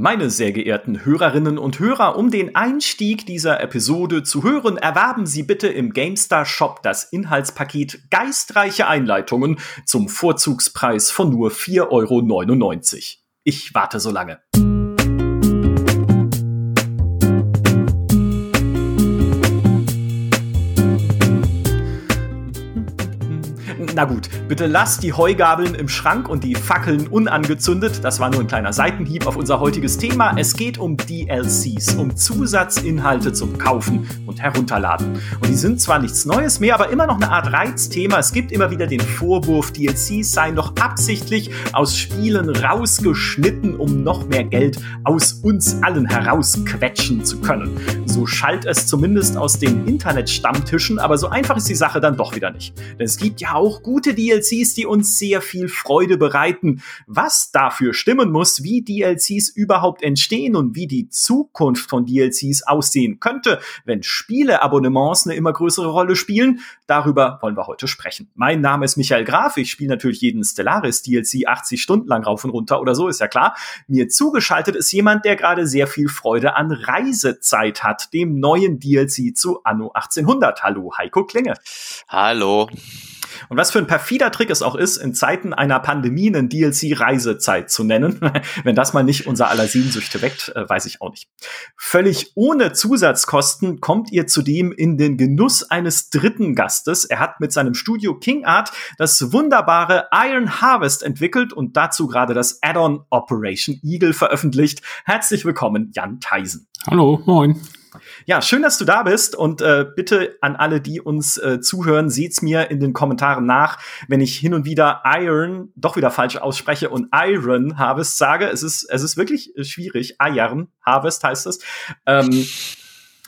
Meine sehr geehrten Hörerinnen und Hörer, um den Einstieg dieser Episode zu hören, erwerben Sie bitte im GameStar Shop das Inhaltspaket Geistreiche Einleitungen zum Vorzugspreis von nur 4,99 Euro. Ich warte so lange. Na gut, bitte lasst die Heugabeln im Schrank und die Fackeln unangezündet. Das war nur ein kleiner Seitenhieb auf unser heutiges Thema. Es geht um DLCs, um Zusatzinhalte zum Kaufen und Herunterladen. Und die sind zwar nichts Neues mehr, aber immer noch eine Art Reizthema. Es gibt immer wieder den Vorwurf, DLCs seien doch absichtlich aus Spielen rausgeschnitten, um noch mehr Geld aus uns allen herausquetschen zu können. So schallt es zumindest aus den Internetstammtischen, aber so einfach ist die Sache dann doch wieder nicht. Denn es gibt ja auch gute DLCs, die uns sehr viel Freude bereiten. Was dafür stimmen muss, wie DLCs überhaupt entstehen und wie die Zukunft von DLCs aussehen könnte, wenn Spieleabonnements eine immer größere Rolle spielen, darüber wollen wir heute sprechen. Mein Name ist Michael Graf, ich spiele natürlich jeden Stellaris DLC 80 Stunden lang rauf und runter oder so, ist ja klar. Mir zugeschaltet ist jemand, der gerade sehr viel Freude an Reisezeit hat, dem neuen DLC zu Anno 1800. Hallo, Heiko Klinge. Hallo. Und was für ein perfider Trick es auch ist, in Zeiten einer Pandemie einen DLC Reisezeit zu nennen. Wenn das mal nicht unser aller Sehnsüchte weckt, äh, weiß ich auch nicht. Völlig ohne Zusatzkosten kommt ihr zudem in den Genuss eines dritten Gastes. Er hat mit seinem Studio King Art das wunderbare Iron Harvest entwickelt und dazu gerade das Add-on Operation Eagle veröffentlicht. Herzlich willkommen, Jan Theisen. Hallo, moin. Ja, schön, dass du da bist und äh, bitte an alle, die uns äh, zuhören, seht's mir in den Kommentaren nach, wenn ich hin und wieder Iron doch wieder falsch ausspreche und Iron Harvest sage. Es ist es ist wirklich schwierig. Iron Harvest heißt es. Ähm,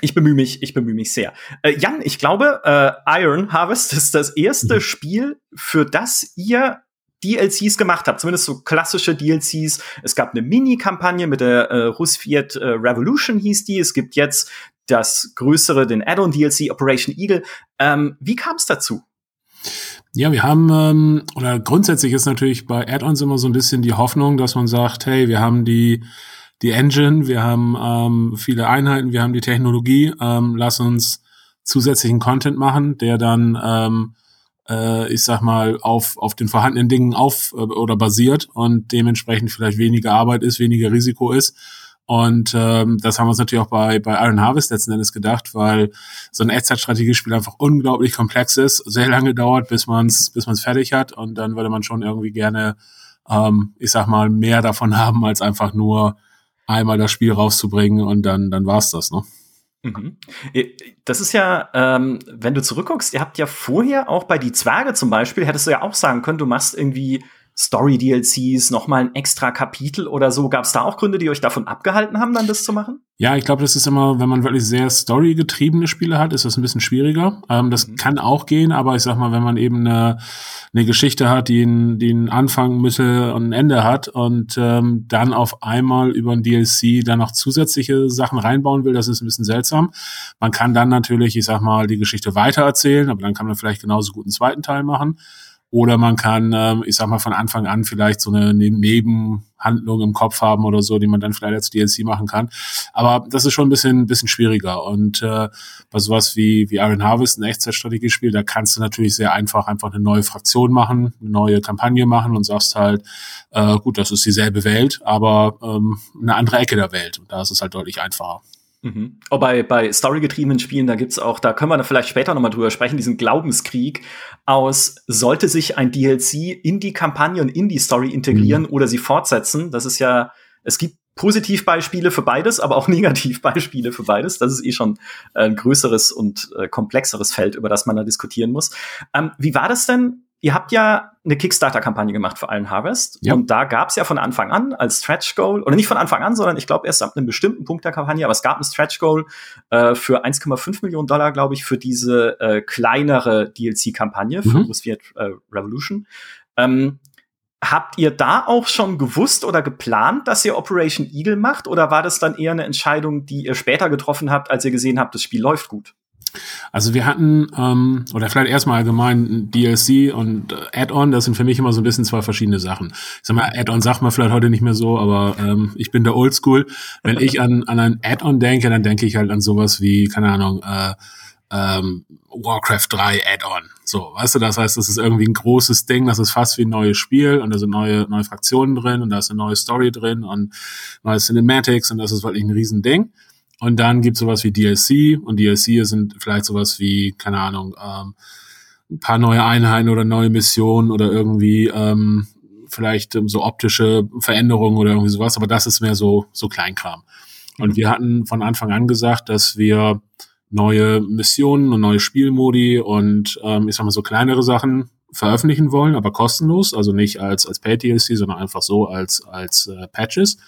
ich bemühe mich, ich bemühe mich sehr. Äh, Jan, ich glaube, äh, Iron Harvest ist das erste mhm. Spiel, für das ihr DLCs gemacht habt, zumindest so klassische DLCs. Es gab eine Mini-Kampagne mit der äh, Rusviet äh, Revolution hieß die. Es gibt jetzt das größere, den Add-on-DLC Operation Eagle. Ähm, wie kam es dazu? Ja, wir haben, ähm, oder grundsätzlich ist natürlich bei Add-ons immer so ein bisschen die Hoffnung, dass man sagt, hey, wir haben die, die Engine, wir haben ähm, viele Einheiten, wir haben die Technologie, ähm, lass uns zusätzlichen Content machen, der dann ähm, äh, ich sag mal, auf, auf den vorhandenen Dingen auf äh, oder basiert und dementsprechend vielleicht weniger Arbeit ist, weniger Risiko ist. Und ähm, das haben wir uns natürlich auch bei, bei Iron Harvest letzten Endes gedacht, weil so ein Echtzeitstrategiespiel einfach unglaublich komplex ist, sehr lange dauert, bis man es bis man's fertig hat. Und dann würde man schon irgendwie gerne, ähm, ich sag mal, mehr davon haben, als einfach nur einmal das Spiel rauszubringen und dann, dann war's das, ne? Mhm. Das ist ja, ähm, wenn du zurückguckst, ihr habt ja vorher auch bei Die Zwerge zum Beispiel, hättest du ja auch sagen können, du machst irgendwie Story-DLCs, nochmal ein extra Kapitel oder so. Gab es da auch Gründe, die euch davon abgehalten haben, dann das zu machen? Ja, ich glaube, das ist immer, wenn man wirklich sehr storygetriebene Spiele hat, ist das ein bisschen schwieriger. Ähm, das mhm. kann auch gehen, aber ich sag mal, wenn man eben eine, eine Geschichte hat, die einen, die einen Anfang, Mitte und ein Ende hat und ähm, dann auf einmal über ein DLC dann noch zusätzliche Sachen reinbauen will, das ist ein bisschen seltsam. Man kann dann natürlich, ich sag mal, die Geschichte weitererzählen, aber dann kann man vielleicht genauso gut einen zweiten Teil machen. Oder man kann, ähm, ich sag mal, von Anfang an vielleicht so eine Nebenhandlung im Kopf haben oder so, die man dann vielleicht als DLC machen kann. Aber das ist schon ein bisschen, bisschen schwieriger. Und äh, bei sowas wie, wie Iron Harvest, ein Echtzeitstrategiespiel, da kannst du natürlich sehr einfach einfach eine neue Fraktion machen, eine neue Kampagne machen und sagst halt, äh, gut, das ist dieselbe Welt, aber ähm, eine andere Ecke der Welt. Und da ist es halt deutlich einfacher. Mhm. Oh, bei, bei storygetriebenen Spielen, da gibt's auch, da können wir vielleicht später nochmal drüber sprechen, diesen Glaubenskrieg aus, sollte sich ein DLC in die Kampagne und in die Story integrieren mhm. oder sie fortsetzen. Das ist ja, es gibt Positivbeispiele für beides, aber auch Negativbeispiele für beides. Das ist eh schon ein größeres und äh, komplexeres Feld, über das man da diskutieren muss. Ähm, wie war das denn Ihr habt ja eine Kickstarter-Kampagne gemacht für Iron Harvest. Ja. Und da gab es ja von Anfang an als Stretch Goal, oder nicht von Anfang an, sondern ich glaube erst ab einem bestimmten Punkt der Kampagne, aber es gab ein Stretch Goal äh, für 1,5 Millionen Dollar, glaube ich, für diese äh, kleinere DLC-Kampagne für mhm. Viet äh, Revolution. Ähm, habt ihr da auch schon gewusst oder geplant, dass ihr Operation Eagle macht? Oder war das dann eher eine Entscheidung, die ihr später getroffen habt, als ihr gesehen habt, das Spiel läuft gut? Also wir hatten, ähm, oder vielleicht erstmal allgemein DLC und äh, Add-on, das sind für mich immer so ein bisschen zwei verschiedene Sachen. Ich sag mal, Add-on sagt man vielleicht heute nicht mehr so, aber ähm, ich bin der Oldschool. Wenn ich an, an ein Add-on denke, dann denke ich halt an sowas wie, keine Ahnung, äh, ähm, Warcraft 3 Add-on. So, weißt du, das heißt, das ist irgendwie ein großes Ding, das ist fast wie ein neues Spiel und da sind neue, neue Fraktionen drin und da ist eine neue Story drin und neue Cinematics und das ist wirklich ein Riesending. Und dann gibt es sowas wie DLC und DLC sind vielleicht sowas wie, keine Ahnung, ähm, ein paar neue Einheiten oder neue Missionen oder irgendwie ähm, vielleicht ähm, so optische Veränderungen oder irgendwie sowas, aber das ist mehr so, so Kleinkram. Und mhm. wir hatten von Anfang an gesagt, dass wir neue Missionen und neue Spielmodi und ähm, ich sag mal so kleinere Sachen veröffentlichen wollen, aber kostenlos, also nicht als als Paid DLC, sondern einfach so als als äh, Patches.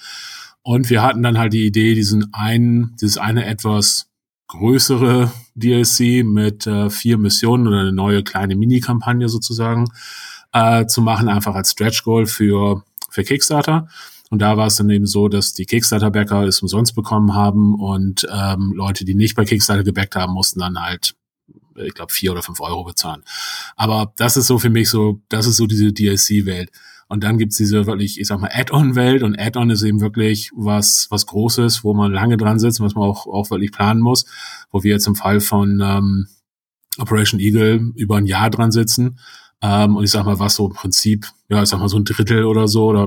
Und wir hatten dann halt die Idee, diesen einen, dieses eine etwas größere DLC mit äh, vier Missionen oder eine neue kleine Mini-Kampagne sozusagen äh, zu machen, einfach als Stretch Goal für, für Kickstarter. Und da war es dann eben so, dass die Kickstarter-Backer es umsonst bekommen haben und ähm, Leute, die nicht bei Kickstarter gebackt haben, mussten dann halt, ich glaube, vier oder fünf Euro bezahlen. Aber das ist so für mich so, das ist so diese DLC-Welt. Und dann gibt's diese wirklich, ich sag mal, Add-on-Welt und Add-on ist eben wirklich was, was Großes, wo man lange dran sitzt und was man auch, auch wirklich planen muss, wo wir jetzt im Fall von ähm, Operation Eagle über ein Jahr dran sitzen. Ähm, und ich sag mal, was so im Prinzip, ja, ich sag mal so ein Drittel oder so oder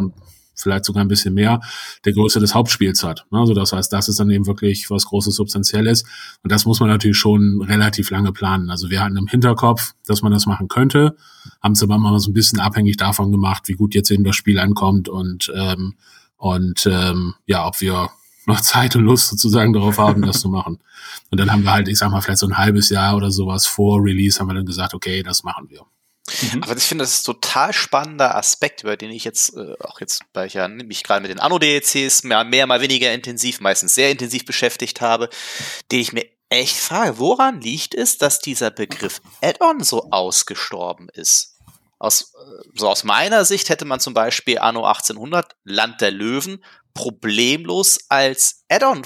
vielleicht sogar ein bisschen mehr, der Größe des Hauptspiels hat. Also das heißt, das ist dann eben wirklich was Großes, Substanzielles. Und das muss man natürlich schon relativ lange planen. Also wir hatten im Hinterkopf, dass man das machen könnte, haben es aber mal so ein bisschen abhängig davon gemacht, wie gut jetzt eben das Spiel ankommt und, ähm, und ähm, ja, ob wir noch Zeit und Lust sozusagen darauf haben, das zu machen. Und dann haben wir halt, ich sag mal, vielleicht so ein halbes Jahr oder sowas vor Release haben wir dann gesagt, okay, das machen wir. Mhm. Aber ich finde, das ist ein total spannender Aspekt, über den ich jetzt, äh, auch jetzt, weil ich ja mich gerade mit den Anno-DLCs mehr, mehr, mal weniger intensiv, meistens sehr intensiv beschäftigt habe, den ich mir echt frage, woran liegt es, dass dieser Begriff Add-on so ausgestorben ist? Aus, äh, so aus meiner Sicht hätte man zum Beispiel Anno 1800, Land der Löwen, problemlos als Add-on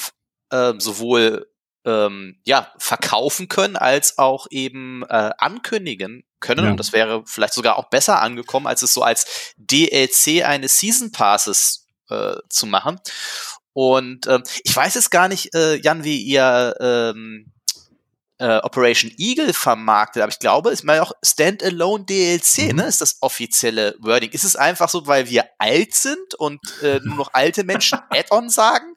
äh, sowohl ähm, ja, verkaufen können, als auch eben äh, ankündigen können. Ja. Und das wäre vielleicht sogar auch besser angekommen, als es so als DLC eines Season Passes äh, zu machen. Und ähm, ich weiß es gar nicht, äh, Jan, wie ihr ähm, äh, Operation Eagle vermarktet, aber ich glaube, ist mal auch Standalone DLC, mhm. ne? Ist das offizielle Wording. Ist es einfach so, weil wir alt sind und äh, nur noch alte Menschen Add-on sagen?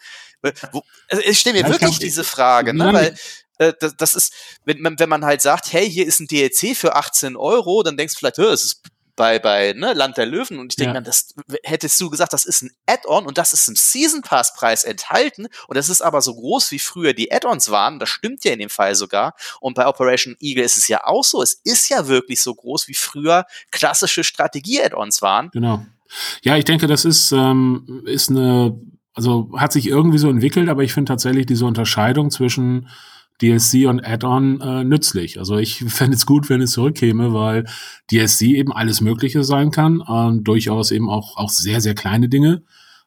Wo, also ich stelle mir ja, wirklich diese Frage, ne? weil äh, das, das, ist, wenn man, wenn man halt sagt, hey, hier ist ein DLC für 18 Euro, dann denkst du vielleicht, es ist bei, bei ne, Land der Löwen und ich denke ja. dann, das hättest du gesagt, das ist ein Add-on und das ist im Season Pass Preis enthalten und das ist aber so groß wie früher die Add-ons waren, das stimmt ja in dem Fall sogar und bei Operation Eagle ist es ja auch so, es ist ja wirklich so groß wie früher klassische Strategie-Add-ons waren. Genau. Ja, ich denke, das ist, ähm, ist eine also hat sich irgendwie so entwickelt, aber ich finde tatsächlich diese Unterscheidung zwischen DLC und Add-on äh, nützlich. Also ich fände es gut, wenn es zurückkäme, weil DLC eben alles Mögliche sein kann, und durchaus eben auch, auch sehr, sehr kleine Dinge.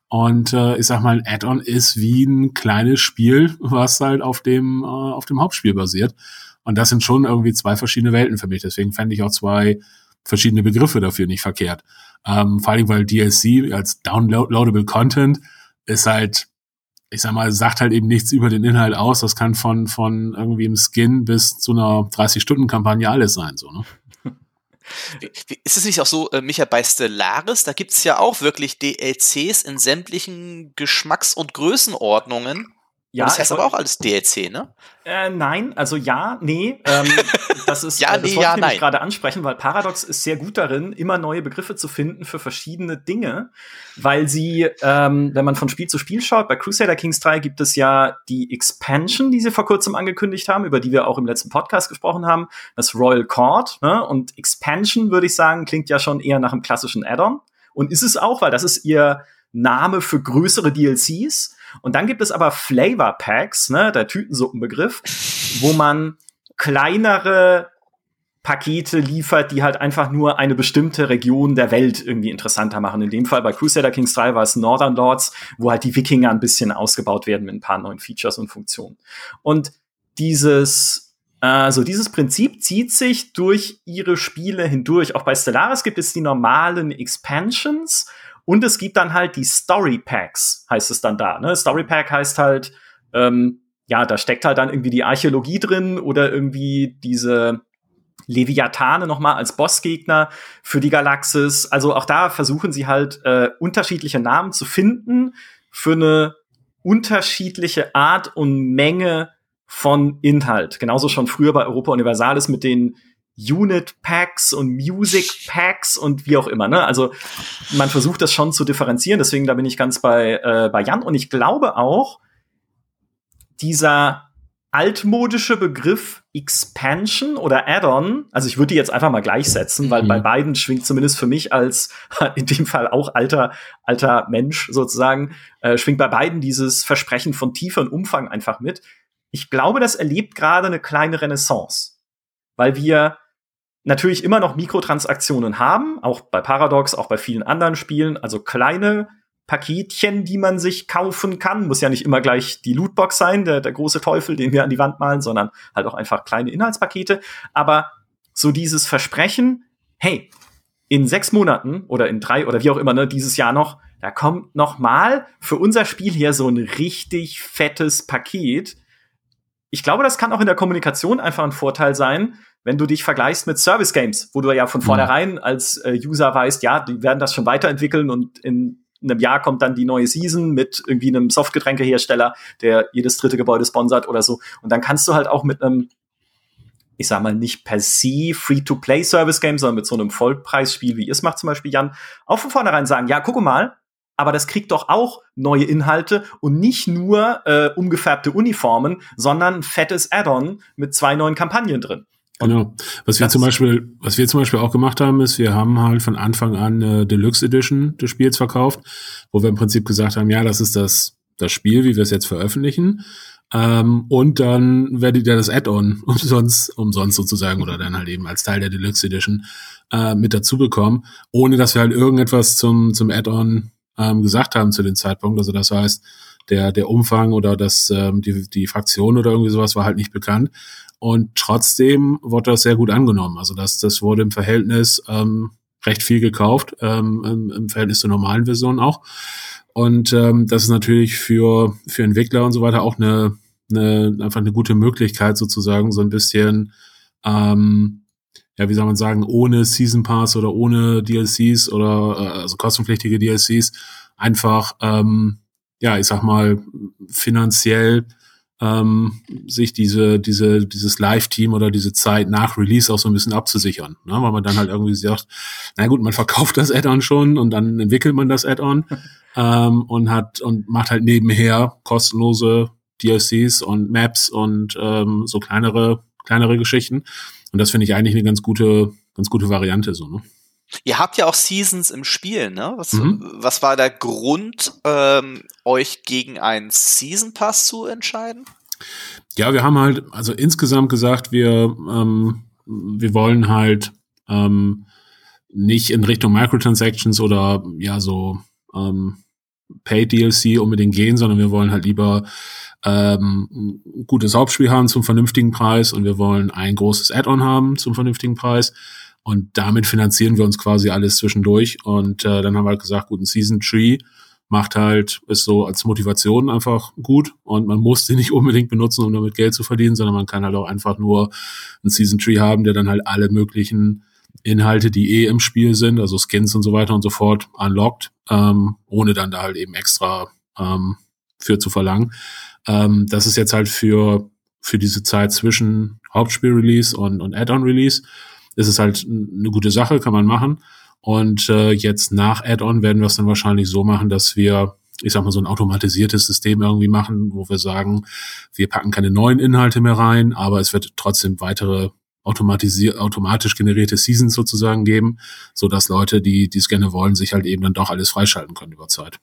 Und äh, ich sag mal, ein Add-on ist wie ein kleines Spiel, was halt auf dem, äh, auf dem Hauptspiel basiert. Und das sind schon irgendwie zwei verschiedene Welten für mich. Deswegen fände ich auch zwei verschiedene Begriffe dafür nicht verkehrt. Ähm, vor allem, weil DLC als Downloadable Content ist halt, ich sag mal, sagt halt eben nichts über den Inhalt aus. Das kann von, von irgendwie im Skin bis zu einer 30-Stunden-Kampagne alles sein, so, ne? Ist es nicht auch so, äh, Micha, bei Stellaris, da gibt's ja auch wirklich DLCs in sämtlichen Geschmacks- und Größenordnungen. Ja, das heißt aber auch alles DLC, ne? Äh, nein, also ja, nee. Ähm, das ist, ja, äh, das nee, ja, ich gerade ansprechen, weil Paradox ist sehr gut darin, immer neue Begriffe zu finden für verschiedene Dinge, weil sie, ähm, wenn man von Spiel zu Spiel schaut, bei Crusader Kings 3 gibt es ja die Expansion, die sie vor kurzem angekündigt haben, über die wir auch im letzten Podcast gesprochen haben, das Royal Court. Ne? Und Expansion, würde ich sagen, klingt ja schon eher nach einem klassischen Add-on. Und ist es auch, weil das ist ihr Name für größere DLCs. Und dann gibt es aber Flavor Packs, ne, der Tütensuppenbegriff, wo man kleinere Pakete liefert, die halt einfach nur eine bestimmte Region der Welt irgendwie interessanter machen. In dem Fall bei Crusader Kings 3 war es Northern Lords, wo halt die Wikinger ein bisschen ausgebaut werden mit ein paar neuen Features und Funktionen. Und dieses Also dieses Prinzip zieht sich durch ihre Spiele hindurch. Auch bei Stellaris gibt es die normalen Expansions und es gibt dann halt die Story Packs, heißt es dann da. Ne? Story Pack heißt halt, ähm, ja, da steckt halt dann irgendwie die Archäologie drin oder irgendwie diese Leviathane nochmal als Bossgegner für die Galaxis. Also auch da versuchen sie halt äh, unterschiedliche Namen zu finden für eine unterschiedliche Art und Menge von Inhalt. Genauso schon früher bei Europa Universalis mit den Unit Packs und Music Packs und wie auch immer. Ne? Also man versucht das schon zu differenzieren. Deswegen da bin ich ganz bei äh, bei Jan und ich glaube auch dieser altmodische Begriff Expansion oder Add-on, also ich würde die jetzt einfach mal gleichsetzen, weil mhm. bei beiden schwingt zumindest für mich als in dem Fall auch alter alter Mensch sozusagen äh, schwingt bei beiden dieses Versprechen von Tiefe und Umfang einfach mit. Ich glaube, das erlebt gerade eine kleine Renaissance, weil wir natürlich immer noch Mikrotransaktionen haben, auch bei Paradox, auch bei vielen anderen Spielen, also kleine Paketchen, die man sich kaufen kann. Muss ja nicht immer gleich die Lootbox sein, der, der große Teufel, den wir an die Wand malen, sondern halt auch einfach kleine Inhaltspakete. Aber so dieses Versprechen, hey, in sechs Monaten oder in drei oder wie auch immer, ne, dieses Jahr noch, da kommt noch mal für unser Spiel hier so ein richtig fettes Paket. Ich glaube, das kann auch in der Kommunikation einfach ein Vorteil sein, wenn du dich vergleichst mit Service Games, wo du ja von mhm. vornherein als äh, User weißt, ja, die werden das schon weiterentwickeln und in in einem Jahr kommt dann die neue Season mit irgendwie einem Softgetränkehersteller, der jedes dritte Gebäude sponsert oder so. Und dann kannst du halt auch mit einem, ich sag mal, nicht per se Free-to-Play-Service-Game, sondern mit so einem Vollpreisspiel, wie ihr es macht zum Beispiel, Jan, auch von vornherein sagen, ja, guck mal, aber das kriegt doch auch neue Inhalte und nicht nur äh, umgefärbte Uniformen, sondern ein fettes Add-on mit zwei neuen Kampagnen drin. Genau. Was wir zum Beispiel, was wir zum Beispiel auch gemacht haben, ist, wir haben halt von Anfang an eine Deluxe Edition des Spiels verkauft, wo wir im Prinzip gesagt haben, ja, das ist das, das Spiel, wie wir es jetzt veröffentlichen. Ähm, und dann werdet ihr das Add-on umsonst, umsonst sozusagen oder dann halt eben als Teil der Deluxe Edition äh, mit dazu bekommen, ohne dass wir halt irgendetwas zum, zum Add-on ähm, gesagt haben zu dem Zeitpunkt. Also das heißt, der, der Umfang oder das, ähm, die, die Fraktion oder irgendwie sowas war halt nicht bekannt. Und trotzdem wurde das sehr gut angenommen. Also das, das wurde im Verhältnis ähm, recht viel gekauft, ähm, im, im Verhältnis zur normalen Version auch. Und ähm, das ist natürlich für, für Entwickler und so weiter auch eine, eine einfach eine gute Möglichkeit, sozusagen so ein bisschen, ähm, ja, wie soll man sagen, ohne Season Pass oder ohne DLCs oder äh, also kostenpflichtige DLCs einfach, ähm, ja, ich sag mal, finanziell ähm, sich diese, diese, dieses Live-Team oder diese Zeit nach Release auch so ein bisschen abzusichern. Ne? Weil man dann halt irgendwie sagt, na gut, man verkauft das Add-on schon und dann entwickelt man das Add-on ähm, und hat und macht halt nebenher kostenlose DLCs und Maps und ähm, so kleinere, kleinere Geschichten. Und das finde ich eigentlich eine ganz gute, ganz gute Variante so, ne? Ihr habt ja auch Seasons im Spiel, ne? Was, mhm. was war der Grund, ähm, euch gegen einen Season Pass zu entscheiden? Ja, wir haben halt, also insgesamt gesagt, wir, ähm, wir wollen halt ähm, nicht in Richtung Microtransactions oder ja so ähm, Paid DLC unbedingt gehen, sondern wir wollen halt lieber ähm, ein gutes Hauptspiel haben zum vernünftigen Preis und wir wollen ein großes Add-on haben zum vernünftigen Preis. Und damit finanzieren wir uns quasi alles zwischendurch. Und äh, dann haben wir halt gesagt, gut, ein Season Tree macht halt, ist so als Motivation einfach gut. Und man muss sie nicht unbedingt benutzen, um damit Geld zu verdienen, sondern man kann halt auch einfach nur ein Season Tree haben, der dann halt alle möglichen Inhalte, die eh im Spiel sind, also Skins und so weiter und so fort, unlockt, ähm, ohne dann da halt eben extra ähm, für zu verlangen. Ähm, das ist jetzt halt für, für diese Zeit zwischen Hauptspiel-Release und, und Add-on-Release ist es halt eine gute Sache, kann man machen. Und äh, jetzt nach Add-on werden wir es dann wahrscheinlich so machen, dass wir, ich sag mal, so ein automatisiertes System irgendwie machen, wo wir sagen, wir packen keine neuen Inhalte mehr rein, aber es wird trotzdem weitere automatisiert, automatisch generierte Seasons sozusagen geben, so dass Leute, die die es gerne wollen, sich halt eben dann doch alles freischalten können über Zeit.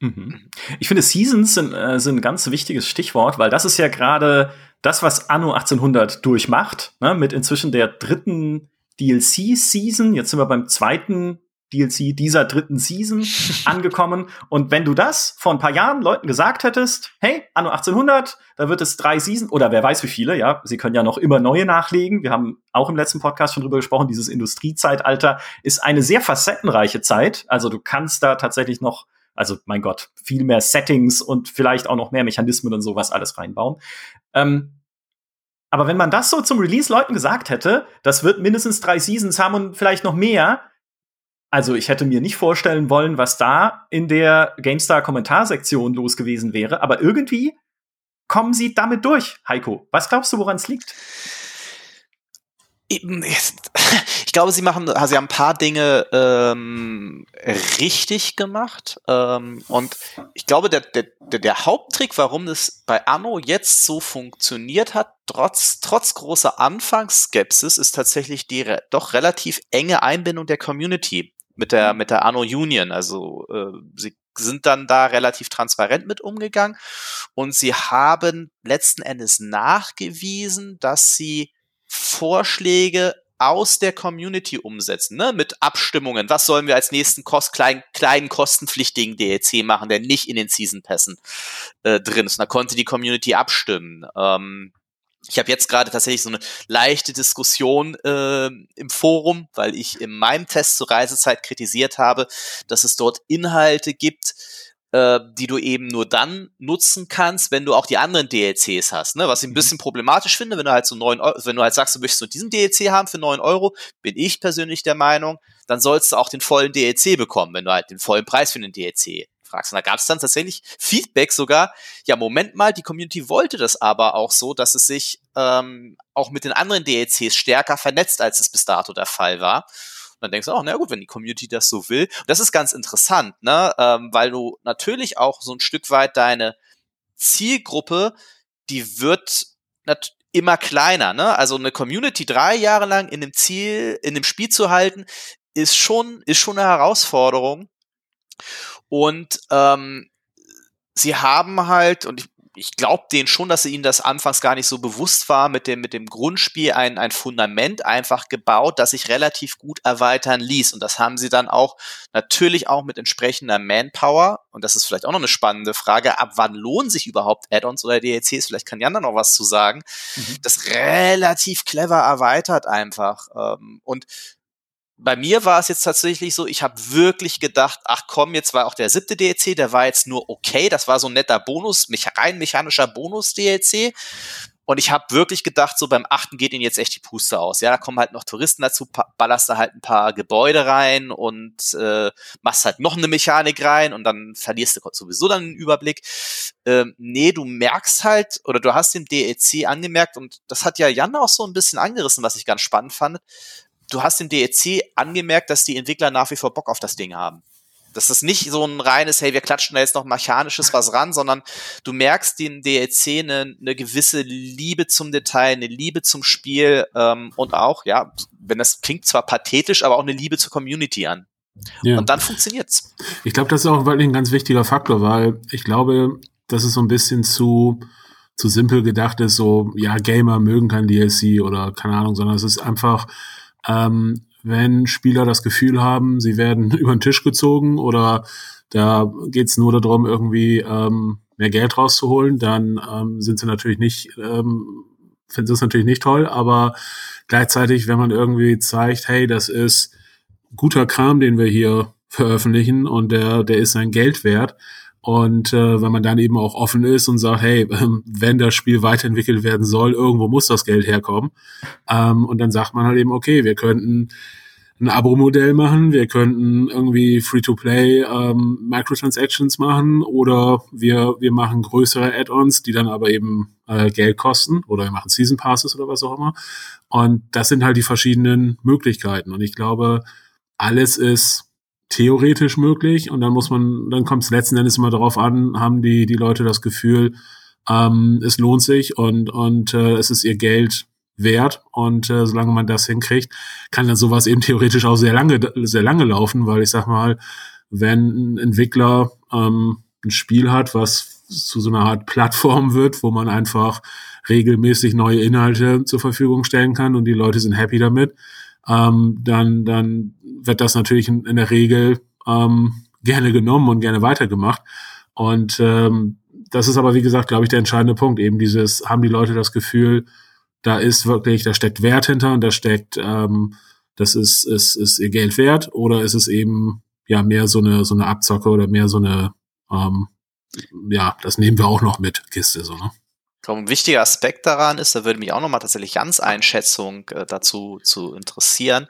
Mhm. Ich finde, Seasons sind, äh, sind ein ganz wichtiges Stichwort, weil das ist ja gerade das, was Anno 1800 durchmacht, ne, mit inzwischen der dritten DLC-Season. Jetzt sind wir beim zweiten DLC dieser dritten Season angekommen. Und wenn du das vor ein paar Jahren Leuten gesagt hättest, hey, Anno 1800, da wird es drei Season oder wer weiß wie viele, ja, sie können ja noch immer neue nachlegen. Wir haben auch im letzten Podcast schon drüber gesprochen, dieses Industriezeitalter ist eine sehr facettenreiche Zeit. Also du kannst da tatsächlich noch also, mein Gott, viel mehr Settings und vielleicht auch noch mehr Mechanismen und sowas alles reinbauen. Ähm, aber wenn man das so zum Release Leuten gesagt hätte, das wird mindestens drei Seasons haben und vielleicht noch mehr, also ich hätte mir nicht vorstellen wollen, was da in der GameStar Kommentarsektion los gewesen wäre, aber irgendwie kommen sie damit durch. Heiko, was glaubst du, woran es liegt? Ich glaube, sie machen, also sie haben ein paar Dinge ähm, richtig gemacht. Ähm, und ich glaube, der, der, der Haupttrick, warum es bei Anno jetzt so funktioniert hat, trotz, trotz großer Anfangsskepsis, ist tatsächlich die re doch relativ enge Einbindung der Community mit der, mit der Anno Union. Also äh, sie sind dann da relativ transparent mit umgegangen und sie haben letzten Endes nachgewiesen, dass sie Vorschläge aus der Community umsetzen, ne? mit Abstimmungen. Was sollen wir als nächsten Kost, klein, kleinen kostenpflichtigen DLC machen, der nicht in den Season Pässen äh, drin ist. Und da konnte die Community abstimmen. Ähm, ich habe jetzt gerade tatsächlich so eine leichte Diskussion äh, im Forum, weil ich in meinem Test zur Reisezeit kritisiert habe, dass es dort Inhalte gibt, äh, die du eben nur dann nutzen kannst, wenn du auch die anderen DLCs hast. Ne? Was ich ein mhm. bisschen problematisch finde, wenn du halt so neun Euro, wenn du halt sagst, du möchtest nur diesen DLC haben für neun Euro, bin ich persönlich der Meinung, dann sollst du auch den vollen DLC bekommen, wenn du halt den vollen Preis für den DLC fragst. Und da gab es dann tatsächlich Feedback sogar, ja, Moment mal, die Community wollte das aber auch so, dass es sich ähm, auch mit den anderen DLCs stärker vernetzt, als es bis dato der Fall war. Und dann denkst du auch, na gut, wenn die Community das so will. Und das ist ganz interessant, ne? Ähm, weil du natürlich auch so ein Stück weit deine Zielgruppe, die wird immer kleiner, ne? Also eine Community drei Jahre lang in dem Ziel, in dem Spiel zu halten, ist schon, ist schon eine Herausforderung. Und ähm, sie haben halt, und ich, ich glaube denen schon, dass ihnen das anfangs gar nicht so bewusst war, mit dem, mit dem Grundspiel ein, ein Fundament einfach gebaut, das sich relativ gut erweitern ließ. Und das haben sie dann auch natürlich auch mit entsprechender Manpower. Und das ist vielleicht auch noch eine spannende Frage. Ab wann lohnen sich überhaupt Add-ons oder DLCs? Vielleicht kann Jan da noch was zu sagen. Mhm. Das relativ clever erweitert einfach. Ähm, und bei mir war es jetzt tatsächlich so, ich habe wirklich gedacht, ach komm, jetzt war auch der siebte DLC, der war jetzt nur okay, das war so ein netter Bonus, rein mechanischer Bonus-DLC. Und ich habe wirklich gedacht, so beim achten geht ihnen jetzt echt die Puste aus. Ja, da kommen halt noch Touristen dazu, ballerst da halt ein paar Gebäude rein und äh, machst halt noch eine Mechanik rein und dann verlierst du sowieso dann den Überblick. Ähm, nee, du merkst halt, oder du hast den DLC angemerkt, und das hat ja Jan auch so ein bisschen angerissen, was ich ganz spannend fand du hast im DEC angemerkt, dass die Entwickler nach wie vor Bock auf das Ding haben. Das ist nicht so ein reines, hey, wir klatschen da jetzt noch mechanisches was ran, sondern du merkst dem DLC eine, eine gewisse Liebe zum Detail, eine Liebe zum Spiel ähm, und auch, ja, wenn das klingt zwar pathetisch, aber auch eine Liebe zur Community an. Ja. Und dann funktioniert's. Ich glaube, das ist auch wirklich ein ganz wichtiger Faktor, weil ich glaube, dass es so ein bisschen zu, zu simpel gedacht ist, so, ja, Gamer mögen kein DLC oder keine Ahnung, sondern es ist einfach, ähm, wenn Spieler das Gefühl haben, sie werden über den Tisch gezogen oder da geht's nur darum, irgendwie ähm, mehr Geld rauszuholen, dann ähm, sind sie natürlich nicht, ähm, finden sie es natürlich nicht toll, aber gleichzeitig, wenn man irgendwie zeigt, hey, das ist guter Kram, den wir hier veröffentlichen und der, der ist sein Geld wert, und äh, wenn man dann eben auch offen ist und sagt, hey, wenn das Spiel weiterentwickelt werden soll, irgendwo muss das Geld herkommen. Ähm, und dann sagt man halt eben, okay, wir könnten ein Abo-Modell machen, wir könnten irgendwie Free-to-Play ähm, Microtransactions machen oder wir, wir machen größere Add-ons, die dann aber eben äh, Geld kosten oder wir machen Season Passes oder was auch immer. Und das sind halt die verschiedenen Möglichkeiten. Und ich glaube, alles ist theoretisch möglich und dann muss man, dann kommt es letzten Endes immer darauf an, haben die, die Leute das Gefühl, ähm, es lohnt sich und, und äh, es ist ihr Geld wert und äh, solange man das hinkriegt, kann dann sowas eben theoretisch auch sehr lange, sehr lange laufen, weil ich sag mal, wenn ein Entwickler ähm, ein Spiel hat, was zu so einer Art Plattform wird, wo man einfach regelmäßig neue Inhalte zur Verfügung stellen kann und die Leute sind happy damit, ähm, dann, dann wird das natürlich in, in der Regel ähm, gerne genommen und gerne weitergemacht. Und ähm, das ist aber, wie gesagt, glaube ich, der entscheidende Punkt. Eben dieses, haben die Leute das Gefühl, da ist wirklich, da steckt Wert hinter und da steckt, ähm, das ist, ist, ist ihr Geld wert oder ist es eben ja mehr so eine, so eine Abzocke oder mehr so eine, ähm, ja, das nehmen wir auch noch mit, Kiste, so, ne? Ein wichtiger Aspekt daran ist, da würde mich auch nochmal tatsächlich ganz Einschätzung äh, dazu zu interessieren,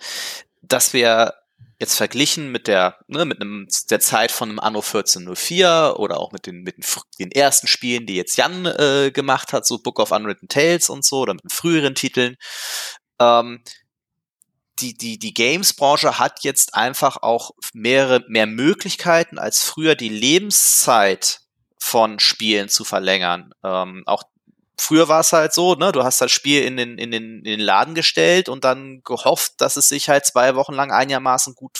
dass wir jetzt verglichen mit der, ne, mit einem, der Zeit von einem Anno 1404 oder auch mit den, mit den, den ersten Spielen, die jetzt Jan äh, gemacht hat, so Book of Unwritten Tales und so, oder mit früheren Titeln, ähm, die, die, die Games-Branche hat jetzt einfach auch mehrere, mehr Möglichkeiten als früher die Lebenszeit von Spielen zu verlängern. Ähm, auch früher war es halt so, ne, du hast das Spiel in den, in den, in den Laden gestellt und dann gehofft, dass es sich halt zwei Wochen lang einigermaßen gut,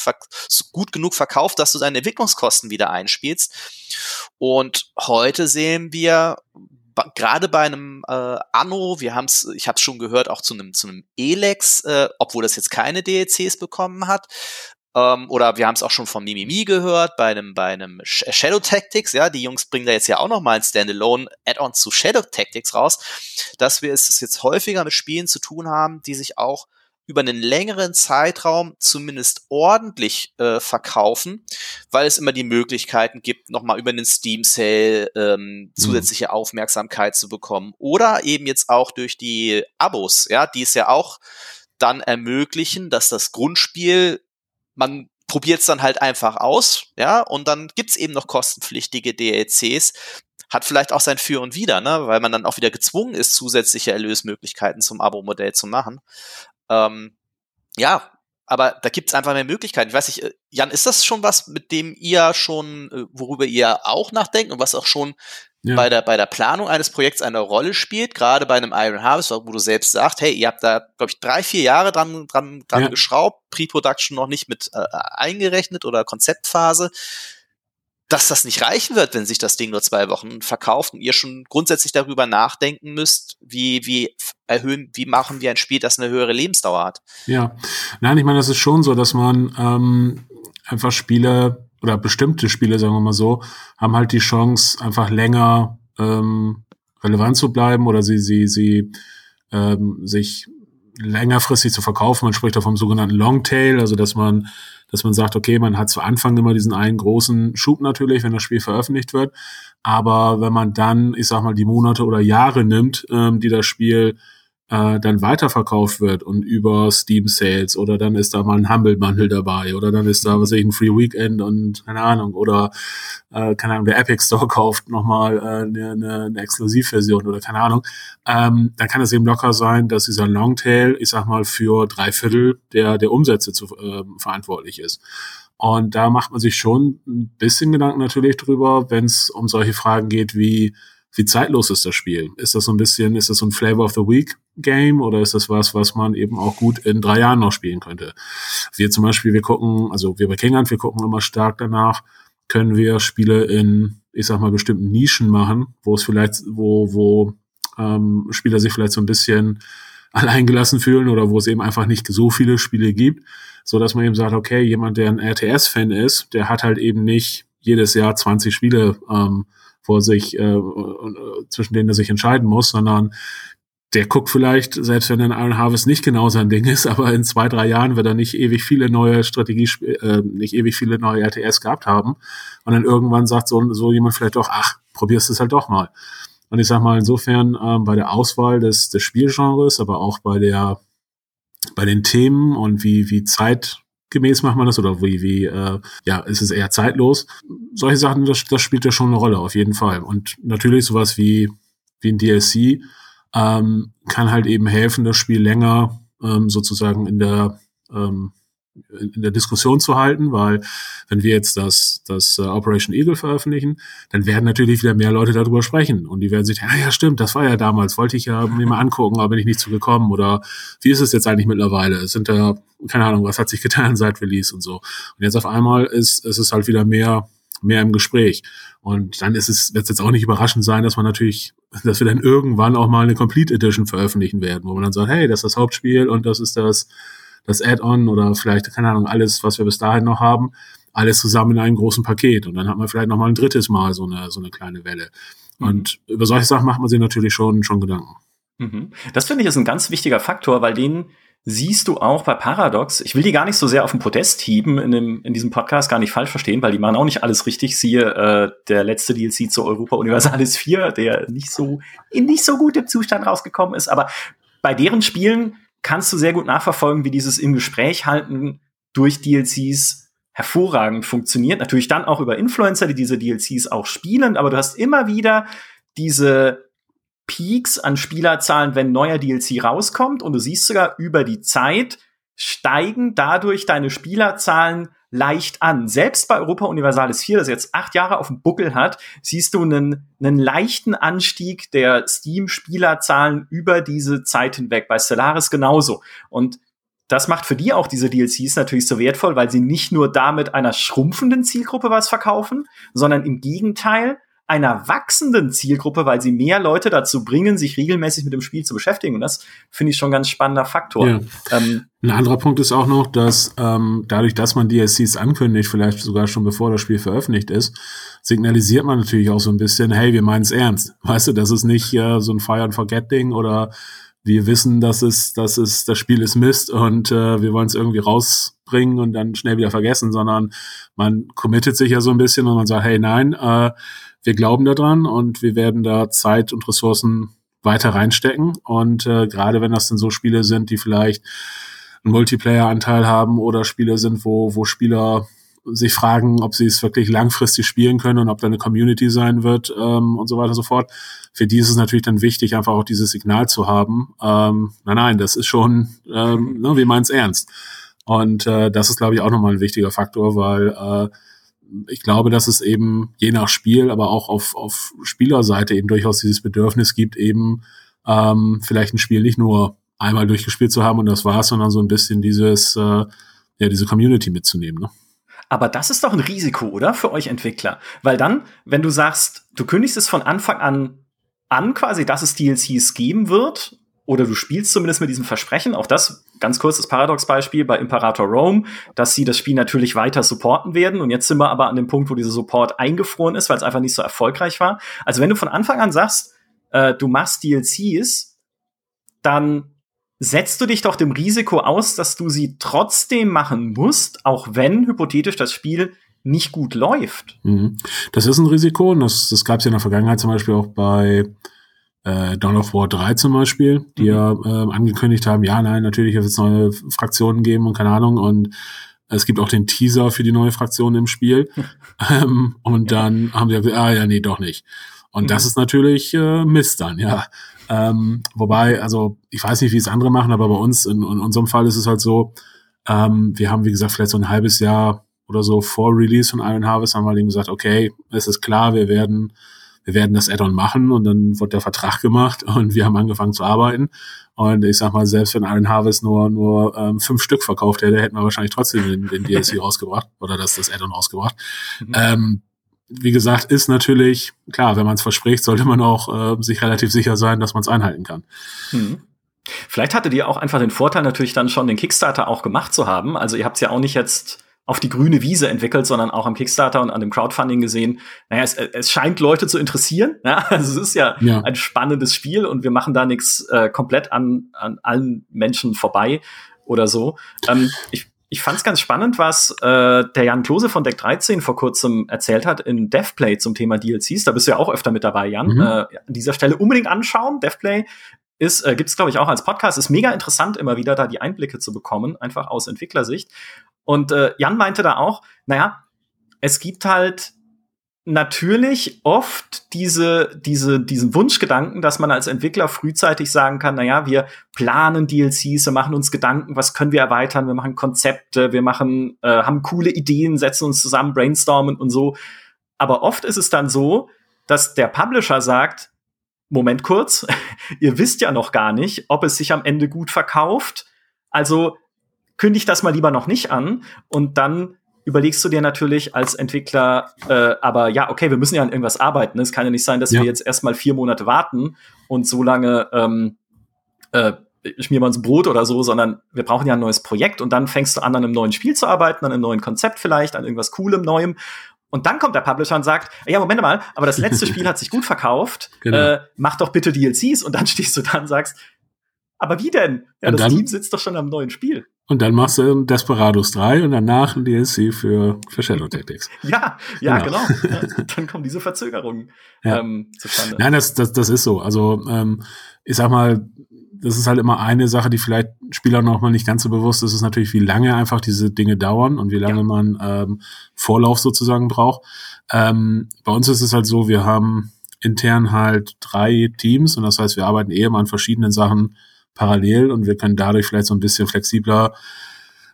gut genug verkauft, dass du deine Entwicklungskosten wieder einspielst. Und heute sehen wir, gerade bei einem äh, Anno, wir haben es, ich habe es schon gehört, auch zu einem zu einem Elex, äh, obwohl das jetzt keine DLCs bekommen hat, ähm, oder wir haben es auch schon von Mimimi gehört bei einem, bei einem Shadow Tactics, ja, die Jungs bringen da jetzt ja auch noch mal ein Standalone Add-on zu Shadow Tactics raus, dass wir es jetzt häufiger mit Spielen zu tun haben, die sich auch über einen längeren Zeitraum zumindest ordentlich äh, verkaufen, weil es immer die Möglichkeiten gibt, nochmal über einen Steam Sale ähm, mhm. zusätzliche. Aufmerksamkeit zu bekommen. Oder eben jetzt auch durch die Abos, ja, die es ja auch dann ermöglichen, dass das Grundspiel man probiert es dann halt einfach aus, ja, und dann gibt's eben noch kostenpflichtige DLCs. Hat vielleicht auch sein Für und Wider, ne, weil man dann auch wieder gezwungen ist, zusätzliche Erlösmöglichkeiten zum Abo-Modell zu machen. Ähm, ja, aber da gibt's einfach mehr Möglichkeiten. Ich weiß nicht, äh, Jan, ist das schon was, mit dem ihr schon, äh, worüber ihr auch nachdenkt und was auch schon ja. bei, der, bei der Planung eines Projekts eine Rolle spielt, gerade bei einem Iron Harvest, wo du selbst sagst, hey, ihr habt da, glaube ich, drei, vier Jahre dran, dran, dran ja. geschraubt, Pre-Production noch nicht mit äh, eingerechnet oder Konzeptphase, dass das nicht reichen wird, wenn sich das Ding nur zwei Wochen verkauft und ihr schon grundsätzlich darüber nachdenken müsst, wie, wie erhöhen, wie machen wir ein Spiel, das eine höhere Lebensdauer hat. Ja, nein, ich meine, das ist schon so, dass man ähm, einfach Spiele oder bestimmte Spiele, sagen wir mal so, haben halt die Chance, einfach länger ähm, relevant zu bleiben oder sie, sie, sie ähm, sich längerfristig zu verkaufen. Man spricht da vom sogenannten Longtail, also dass man, dass man sagt, okay, man hat zu Anfang immer diesen einen großen Schub natürlich, wenn das Spiel veröffentlicht wird. Aber wenn man dann, ich sag mal, die Monate oder Jahre nimmt, ähm, die das Spiel äh, dann weiterverkauft wird und über Steam Sales oder dann ist da mal ein Humble Bundle dabei oder dann ist da was ich ein Free Weekend und keine Ahnung oder äh, keine Ahnung der Epic Store kauft nochmal äh, eine, eine, eine Exklusivversion oder keine Ahnung, ähm, dann kann es eben locker sein, dass dieser Longtail, ich sag mal, für drei Viertel der der Umsätze zu, äh, verantwortlich ist. Und da macht man sich schon ein bisschen Gedanken natürlich drüber, wenn es um solche Fragen geht wie wie zeitlos ist das Spiel? Ist das so ein bisschen, ist das so ein Flavor of the Week Game oder ist das was, was man eben auch gut in drei Jahren noch spielen könnte? Wir zum Beispiel, wir gucken, also wir bei Kingland, wir gucken immer stark danach, können wir Spiele in, ich sag mal, bestimmten Nischen machen, wo es vielleicht, wo, wo ähm, Spieler sich vielleicht so ein bisschen alleingelassen fühlen oder wo es eben einfach nicht so viele Spiele gibt, so dass man eben sagt, okay, jemand, der ein RTS-Fan ist, der hat halt eben nicht jedes Jahr 20 Spiele ähm, vor sich, äh, zwischen denen er sich entscheiden muss, sondern der guckt vielleicht, selbst wenn ein Iron Harvest nicht genau sein Ding ist, aber in zwei, drei Jahren wird er nicht ewig viele neue Strategie, äh, nicht ewig viele neue RTS gehabt haben. Und dann irgendwann sagt so, so jemand vielleicht doch, ach, probierst es halt doch mal. Und ich sag mal, insofern ähm, bei der Auswahl des, des Spielgenres, aber auch bei der bei den Themen und wie, wie Zeit gemäß macht man das oder wie, wie äh, ja, ist es eher zeitlos. Solche Sachen, das, das spielt ja schon eine Rolle, auf jeden Fall. Und natürlich sowas wie, wie ein DLC ähm, kann halt eben helfen, das Spiel länger ähm, sozusagen in der ähm, in der Diskussion zu halten, weil wenn wir jetzt das, das uh, Operation Eagle veröffentlichen, dann werden natürlich wieder mehr Leute darüber sprechen und die werden sich, ja, ja, stimmt, das war ja damals, wollte ich ja mir mal angucken, aber bin ich nicht zugekommen oder wie ist es jetzt eigentlich mittlerweile? Sind da, keine Ahnung, was hat sich getan seit Release und so. Und jetzt auf einmal ist, ist es halt wieder mehr, mehr im Gespräch. Und dann ist es, wird es jetzt auch nicht überraschend sein, dass man natürlich, dass wir dann irgendwann auch mal eine Complete Edition veröffentlichen werden, wo man dann sagt, hey, das ist das Hauptspiel und das ist das das Add-on oder vielleicht, keine Ahnung, alles, was wir bis dahin noch haben, alles zusammen in einem großen Paket. Und dann hat man vielleicht noch mal ein drittes Mal so eine, so eine kleine Welle. Mhm. Und über solche Sachen macht man sich natürlich schon, schon Gedanken. Mhm. Das finde ich ist ein ganz wichtiger Faktor, weil den siehst du auch bei Paradox. Ich will die gar nicht so sehr auf den Podest hieben in, dem, in diesem Podcast, gar nicht falsch verstehen, weil die machen auch nicht alles richtig. Siehe äh, der letzte DLC zu Europa Universalis 4, der nicht so in nicht so gutem Zustand rausgekommen ist. Aber bei deren Spielen kannst du sehr gut nachverfolgen, wie dieses im Gespräch halten durch DLCs hervorragend funktioniert. Natürlich dann auch über Influencer, die diese DLCs auch spielen, aber du hast immer wieder diese Peaks an Spielerzahlen, wenn neuer DLC rauskommt und du siehst sogar über die Zeit steigen dadurch deine Spielerzahlen leicht an. Selbst bei Europa Universalis 4, das jetzt acht Jahre auf dem Buckel hat, siehst du einen, einen leichten Anstieg der Steam-Spielerzahlen über diese Zeit hinweg. Bei Stellaris genauso. Und das macht für die auch diese DLCs natürlich so wertvoll, weil sie nicht nur damit einer schrumpfenden Zielgruppe was verkaufen, sondern im Gegenteil einer wachsenden Zielgruppe, weil sie mehr Leute dazu bringen, sich regelmäßig mit dem Spiel zu beschäftigen. Und das finde ich schon ein ganz spannender Faktor. Ja. Ähm, ein anderer Punkt ist auch noch, dass ähm, dadurch, dass man DLCs ankündigt, vielleicht sogar schon bevor das Spiel veröffentlicht ist, signalisiert man natürlich auch so ein bisschen, hey, wir meinen es ernst. Weißt du, das ist nicht äh, so ein Fire and Forget Ding oder wir wissen, dass es, dass es, das Spiel ist Mist und äh, wir wollen es irgendwie rausbringen und dann schnell wieder vergessen, sondern man committet sich ja so ein bisschen und man sagt, hey, nein, äh, wir glauben daran und wir werden da Zeit und Ressourcen weiter reinstecken. Und äh, gerade wenn das dann so Spiele sind, die vielleicht einen Multiplayer-Anteil haben oder Spiele sind, wo, wo Spieler sich fragen, ob sie es wirklich langfristig spielen können und ob da eine Community sein wird ähm, und so weiter und so fort. Für die ist es natürlich dann wichtig, einfach auch dieses Signal zu haben. Ähm, nein, nein, das ist schon, ähm, ne, wir meinen es ernst. Und äh, das ist, glaube ich, auch nochmal ein wichtiger Faktor, weil äh, ich glaube, dass es eben je nach Spiel, aber auch auf, auf Spielerseite eben durchaus dieses Bedürfnis gibt, eben ähm, vielleicht ein Spiel nicht nur einmal durchgespielt zu haben und das war's, sondern so ein bisschen dieses, äh, ja, diese Community mitzunehmen. Ne? Aber das ist doch ein Risiko, oder? Für euch Entwickler. Weil dann, wenn du sagst, du kündigst es von Anfang an an, quasi, dass es DLCs geben wird, oder du spielst zumindest mit diesem Versprechen, auch das ganz kurzes Paradox-Beispiel bei Imperator Rome, dass sie das Spiel natürlich weiter supporten werden. Und jetzt sind wir aber an dem Punkt, wo dieser Support eingefroren ist, weil es einfach nicht so erfolgreich war. Also wenn du von Anfang an sagst, äh, du machst DLCs, dann setzt du dich doch dem Risiko aus, dass du sie trotzdem machen musst, auch wenn hypothetisch das Spiel nicht gut läuft. Mhm. Das ist ein Risiko und das, das gab es ja in der Vergangenheit zum Beispiel auch bei äh, Dawn of War 3 zum Beispiel, die mhm. ja äh, angekündigt haben, ja, nein, natürlich wird es neue Fraktionen geben und keine Ahnung und es gibt auch den Teaser für die neue Fraktion im Spiel. ähm, und dann haben sie gesagt, ah ja, nee, doch nicht. Und mhm. das ist natürlich äh, Mist dann, ja. Ähm, wobei, also ich weiß nicht, wie es andere machen, aber bei uns in, in unserem Fall ist es halt so, ähm, wir haben, wie gesagt, vielleicht so ein halbes Jahr oder so vor Release von Iron Harvest haben wir denen gesagt, okay, es ist klar, wir werden wir werden das Add-on machen und dann wurde der Vertrag gemacht und wir haben angefangen zu arbeiten. Und ich sag mal, selbst wenn Iron Harvest nur, nur ähm, fünf Stück verkauft hätte, hätten wir wahrscheinlich trotzdem den, den DLC rausgebracht oder das, das Add-on rausgebracht. Mhm. Ähm, wie gesagt, ist natürlich, klar, wenn man es verspricht, sollte man auch äh, sich relativ sicher sein, dass man es einhalten kann. Mhm. Vielleicht hattet ihr auch einfach den Vorteil, natürlich dann schon den Kickstarter auch gemacht zu haben. Also ihr habt es ja auch nicht jetzt auf die grüne Wiese entwickelt, sondern auch am Kickstarter und an dem Crowdfunding gesehen. Naja, es, es scheint Leute zu interessieren. Ja? Also es ist ja, ja. ein spannendes Spiel und wir machen da nichts äh, komplett an, an allen Menschen vorbei oder so. Ähm, ich ich fand es ganz spannend, was äh, der Jan Klose von Deck 13 vor kurzem erzählt hat in DevPlay zum Thema DLCs. Da bist du ja auch öfter mit dabei, Jan. Mhm. Äh, an dieser Stelle unbedingt anschauen. DevPlay ist, äh, gibt es, glaube ich, auch als Podcast. Ist mega interessant, immer wieder da die Einblicke zu bekommen, einfach aus Entwicklersicht. Und äh, Jan meinte da auch, naja, es gibt halt natürlich oft diese, diese, diesen Wunschgedanken, dass man als Entwickler frühzeitig sagen kann, naja, wir planen DLCs, wir machen uns Gedanken, was können wir erweitern, wir machen Konzepte, wir machen, äh, haben coole Ideen, setzen uns zusammen, brainstormen und so. Aber oft ist es dann so, dass der Publisher sagt, Moment kurz, ihr wisst ja noch gar nicht, ob es sich am Ende gut verkauft. Also kündig das mal lieber noch nicht an und dann überlegst du dir natürlich als Entwickler, äh, aber ja, okay, wir müssen ja an irgendwas arbeiten. Es kann ja nicht sein, dass ja. wir jetzt erstmal vier Monate warten und so lange ähm, äh, schmier mal ins Brot oder so, sondern wir brauchen ja ein neues Projekt und dann fängst du an, an einem neuen Spiel zu arbeiten, an einem neuen Konzept vielleicht, an irgendwas Coolem, Neuem. Und dann kommt der Publisher und sagt, ja, Moment mal, aber das letzte Spiel hat sich gut verkauft, genau. äh, mach doch bitte DLCs und dann stehst du da und sagst, aber wie denn? Ja, und das dann, Team sitzt doch schon am neuen Spiel. Und dann machst du Desperados 3 und danach ein DLC für, für Shadow Tactics. ja, ja, genau. genau. Ja, dann kommen diese Verzögerungen ja. ähm, zustande. Nein, das, das, das ist so. Also ähm, ich sag mal, das ist halt immer eine Sache, die vielleicht Spielern noch mal nicht ganz so bewusst ist, ist natürlich, wie lange einfach diese Dinge dauern und wie lange ja. man ähm, Vorlauf sozusagen braucht. Ähm, bei uns ist es halt so, wir haben intern halt drei Teams und das heißt, wir arbeiten eher mal an verschiedenen Sachen parallel und wir können dadurch vielleicht so ein bisschen flexibler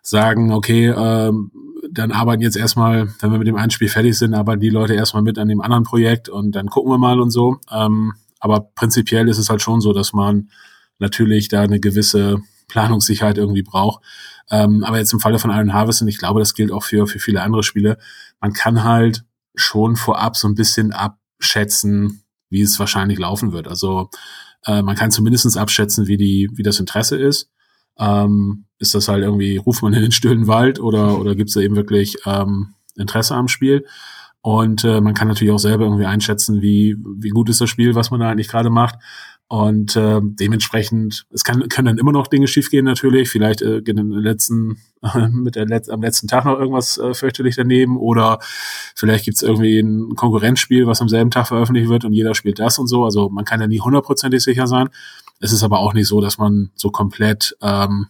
sagen, okay, ähm, dann arbeiten jetzt erstmal, wenn wir mit dem einen Spiel fertig sind, arbeiten die Leute erstmal mit an dem anderen Projekt und dann gucken wir mal und so. Ähm, aber prinzipiell ist es halt schon so, dass man natürlich da eine gewisse Planungssicherheit irgendwie braucht. Ähm, aber jetzt im Falle von Iron Harvest, und ich glaube, das gilt auch für, für viele andere Spiele, man kann halt schon vorab so ein bisschen abschätzen, wie es wahrscheinlich laufen wird. Also äh, man kann zumindestens abschätzen, wie die, wie das Interesse ist. Ähm, ist das halt irgendwie, ruft man in den stillen Wald oder, oder gibt es da eben wirklich ähm, Interesse am Spiel? Und äh, man kann natürlich auch selber irgendwie einschätzen, wie, wie gut ist das Spiel, was man da eigentlich gerade macht. Und äh, dementsprechend, es kann, können dann immer noch Dinge schiefgehen natürlich. Vielleicht äh, in den letzten, äh, mit der Letz-, am letzten Tag noch irgendwas äh, fürchterlich daneben. Oder vielleicht gibt's irgendwie ein Konkurrenzspiel, was am selben Tag veröffentlicht wird und jeder spielt das und so. Also man kann ja nie hundertprozentig sicher sein. Es ist aber auch nicht so, dass man so komplett ähm,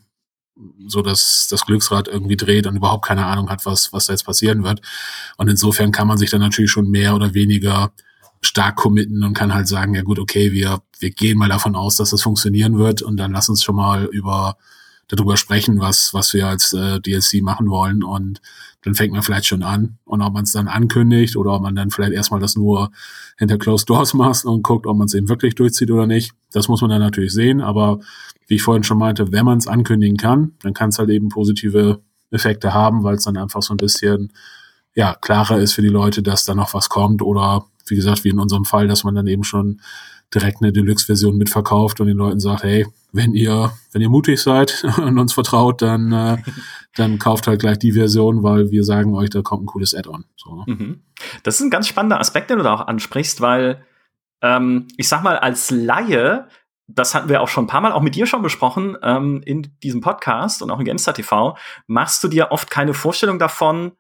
so dass das Glücksrad irgendwie dreht und überhaupt keine Ahnung hat, was, was da jetzt passieren wird. Und insofern kann man sich dann natürlich schon mehr oder weniger stark committen und kann halt sagen, ja gut, okay, wir, wir gehen mal davon aus, dass das funktionieren wird und dann lass uns schon mal über darüber sprechen, was, was wir als äh, DLC machen wollen. Und dann fängt man vielleicht schon an. Und ob man es dann ankündigt oder ob man dann vielleicht erstmal das nur hinter Closed Doors macht und guckt, ob man es eben wirklich durchzieht oder nicht. Das muss man dann natürlich sehen. Aber wie ich vorhin schon meinte, wenn man es ankündigen kann, dann kann es halt eben positive Effekte haben, weil es dann einfach so ein bisschen ja klarer ist für die Leute, dass da noch was kommt oder wie gesagt, wie in unserem Fall, dass man dann eben schon direkt eine Deluxe-Version mitverkauft und den Leuten sagt, hey, wenn ihr, wenn ihr mutig seid und uns vertraut, dann, äh, dann kauft halt gleich die Version, weil wir sagen euch, da kommt ein cooles Add-on. So. Mhm. Das ist ein ganz spannender Aspekt, den du da auch ansprichst, weil ähm, ich sag mal, als Laie, das hatten wir auch schon ein paar Mal auch mit dir schon besprochen, ähm, in diesem Podcast und auch in Gamestar TV, machst du dir oft keine Vorstellung davon,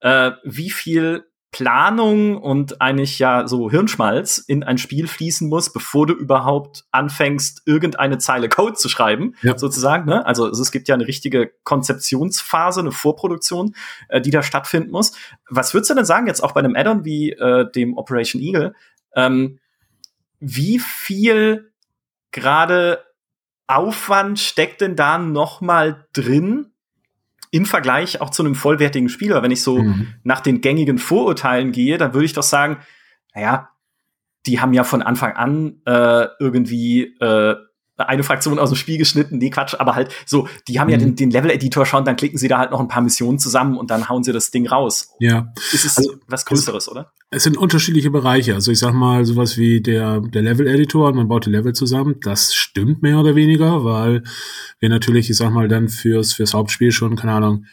äh, wie viel Planung und eigentlich ja so Hirnschmalz in ein Spiel fließen muss, bevor du überhaupt anfängst, irgendeine Zeile Code zu schreiben, ja. sozusagen. Ne? Also es gibt ja eine richtige Konzeptionsphase, eine Vorproduktion, äh, die da stattfinden muss. Was würdest du denn sagen, jetzt auch bei einem Add-on wie äh, dem Operation Eagle, ähm, wie viel gerade Aufwand steckt denn da noch mal drin, im Vergleich auch zu einem vollwertigen Spieler. Wenn ich so mhm. nach den gängigen Vorurteilen gehe, dann würde ich doch sagen, naja, die haben ja von Anfang an äh, irgendwie äh, eine Fraktion aus dem Spiel geschnitten, nee, Quatsch, aber halt so, die haben mhm. ja den, den Level-Editor schon, dann klicken sie da halt noch ein paar Missionen zusammen und dann hauen sie das Ding raus. Ja. Es ist also, was Größeres, es, oder? Es sind unterschiedliche Bereiche. Also ich sag mal, sowas wie der, der Level-Editor und man baut die Level zusammen, das stimmt mehr oder weniger, weil wir natürlich, ich sag mal, dann fürs, fürs Hauptspiel schon, keine Ahnung,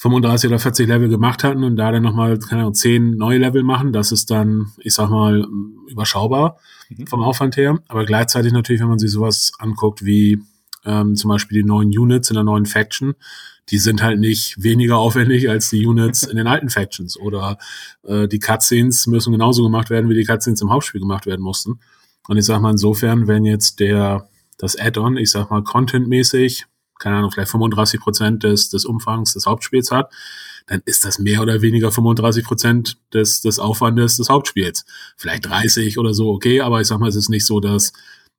35 oder 40 Level gemacht hatten und da dann nochmal, keine Ahnung, 10 neue Level machen, das ist dann, ich sag mal, überschaubar mhm. vom Aufwand her. Aber gleichzeitig natürlich, wenn man sich sowas anguckt wie ähm, zum Beispiel die neuen Units in der neuen Faction, die sind halt nicht weniger aufwendig als die Units in den alten Factions. Oder äh, die Cutscenes müssen genauso gemacht werden, wie die Cutscenes im Hauptspiel gemacht werden mussten. Und ich sag mal, insofern, wenn jetzt der das Add-on, ich sag mal, contentmäßig keine Ahnung, vielleicht 35 Prozent des, des Umfangs des Hauptspiels hat, dann ist das mehr oder weniger 35 Prozent des, des Aufwandes des Hauptspiels. Vielleicht 30 oder so, okay, aber ich sag mal, es ist nicht so, dass,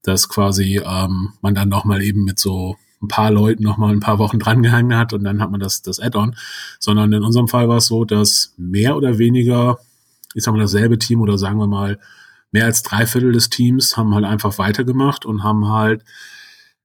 dass quasi ähm, man dann nochmal eben mit so ein paar Leuten nochmal ein paar Wochen drangehangen hat und dann hat man das, das Add-on, sondern in unserem Fall war es so, dass mehr oder weniger, ich sag mal, dasselbe Team oder sagen wir mal, mehr als drei Viertel des Teams haben halt einfach weitergemacht und haben halt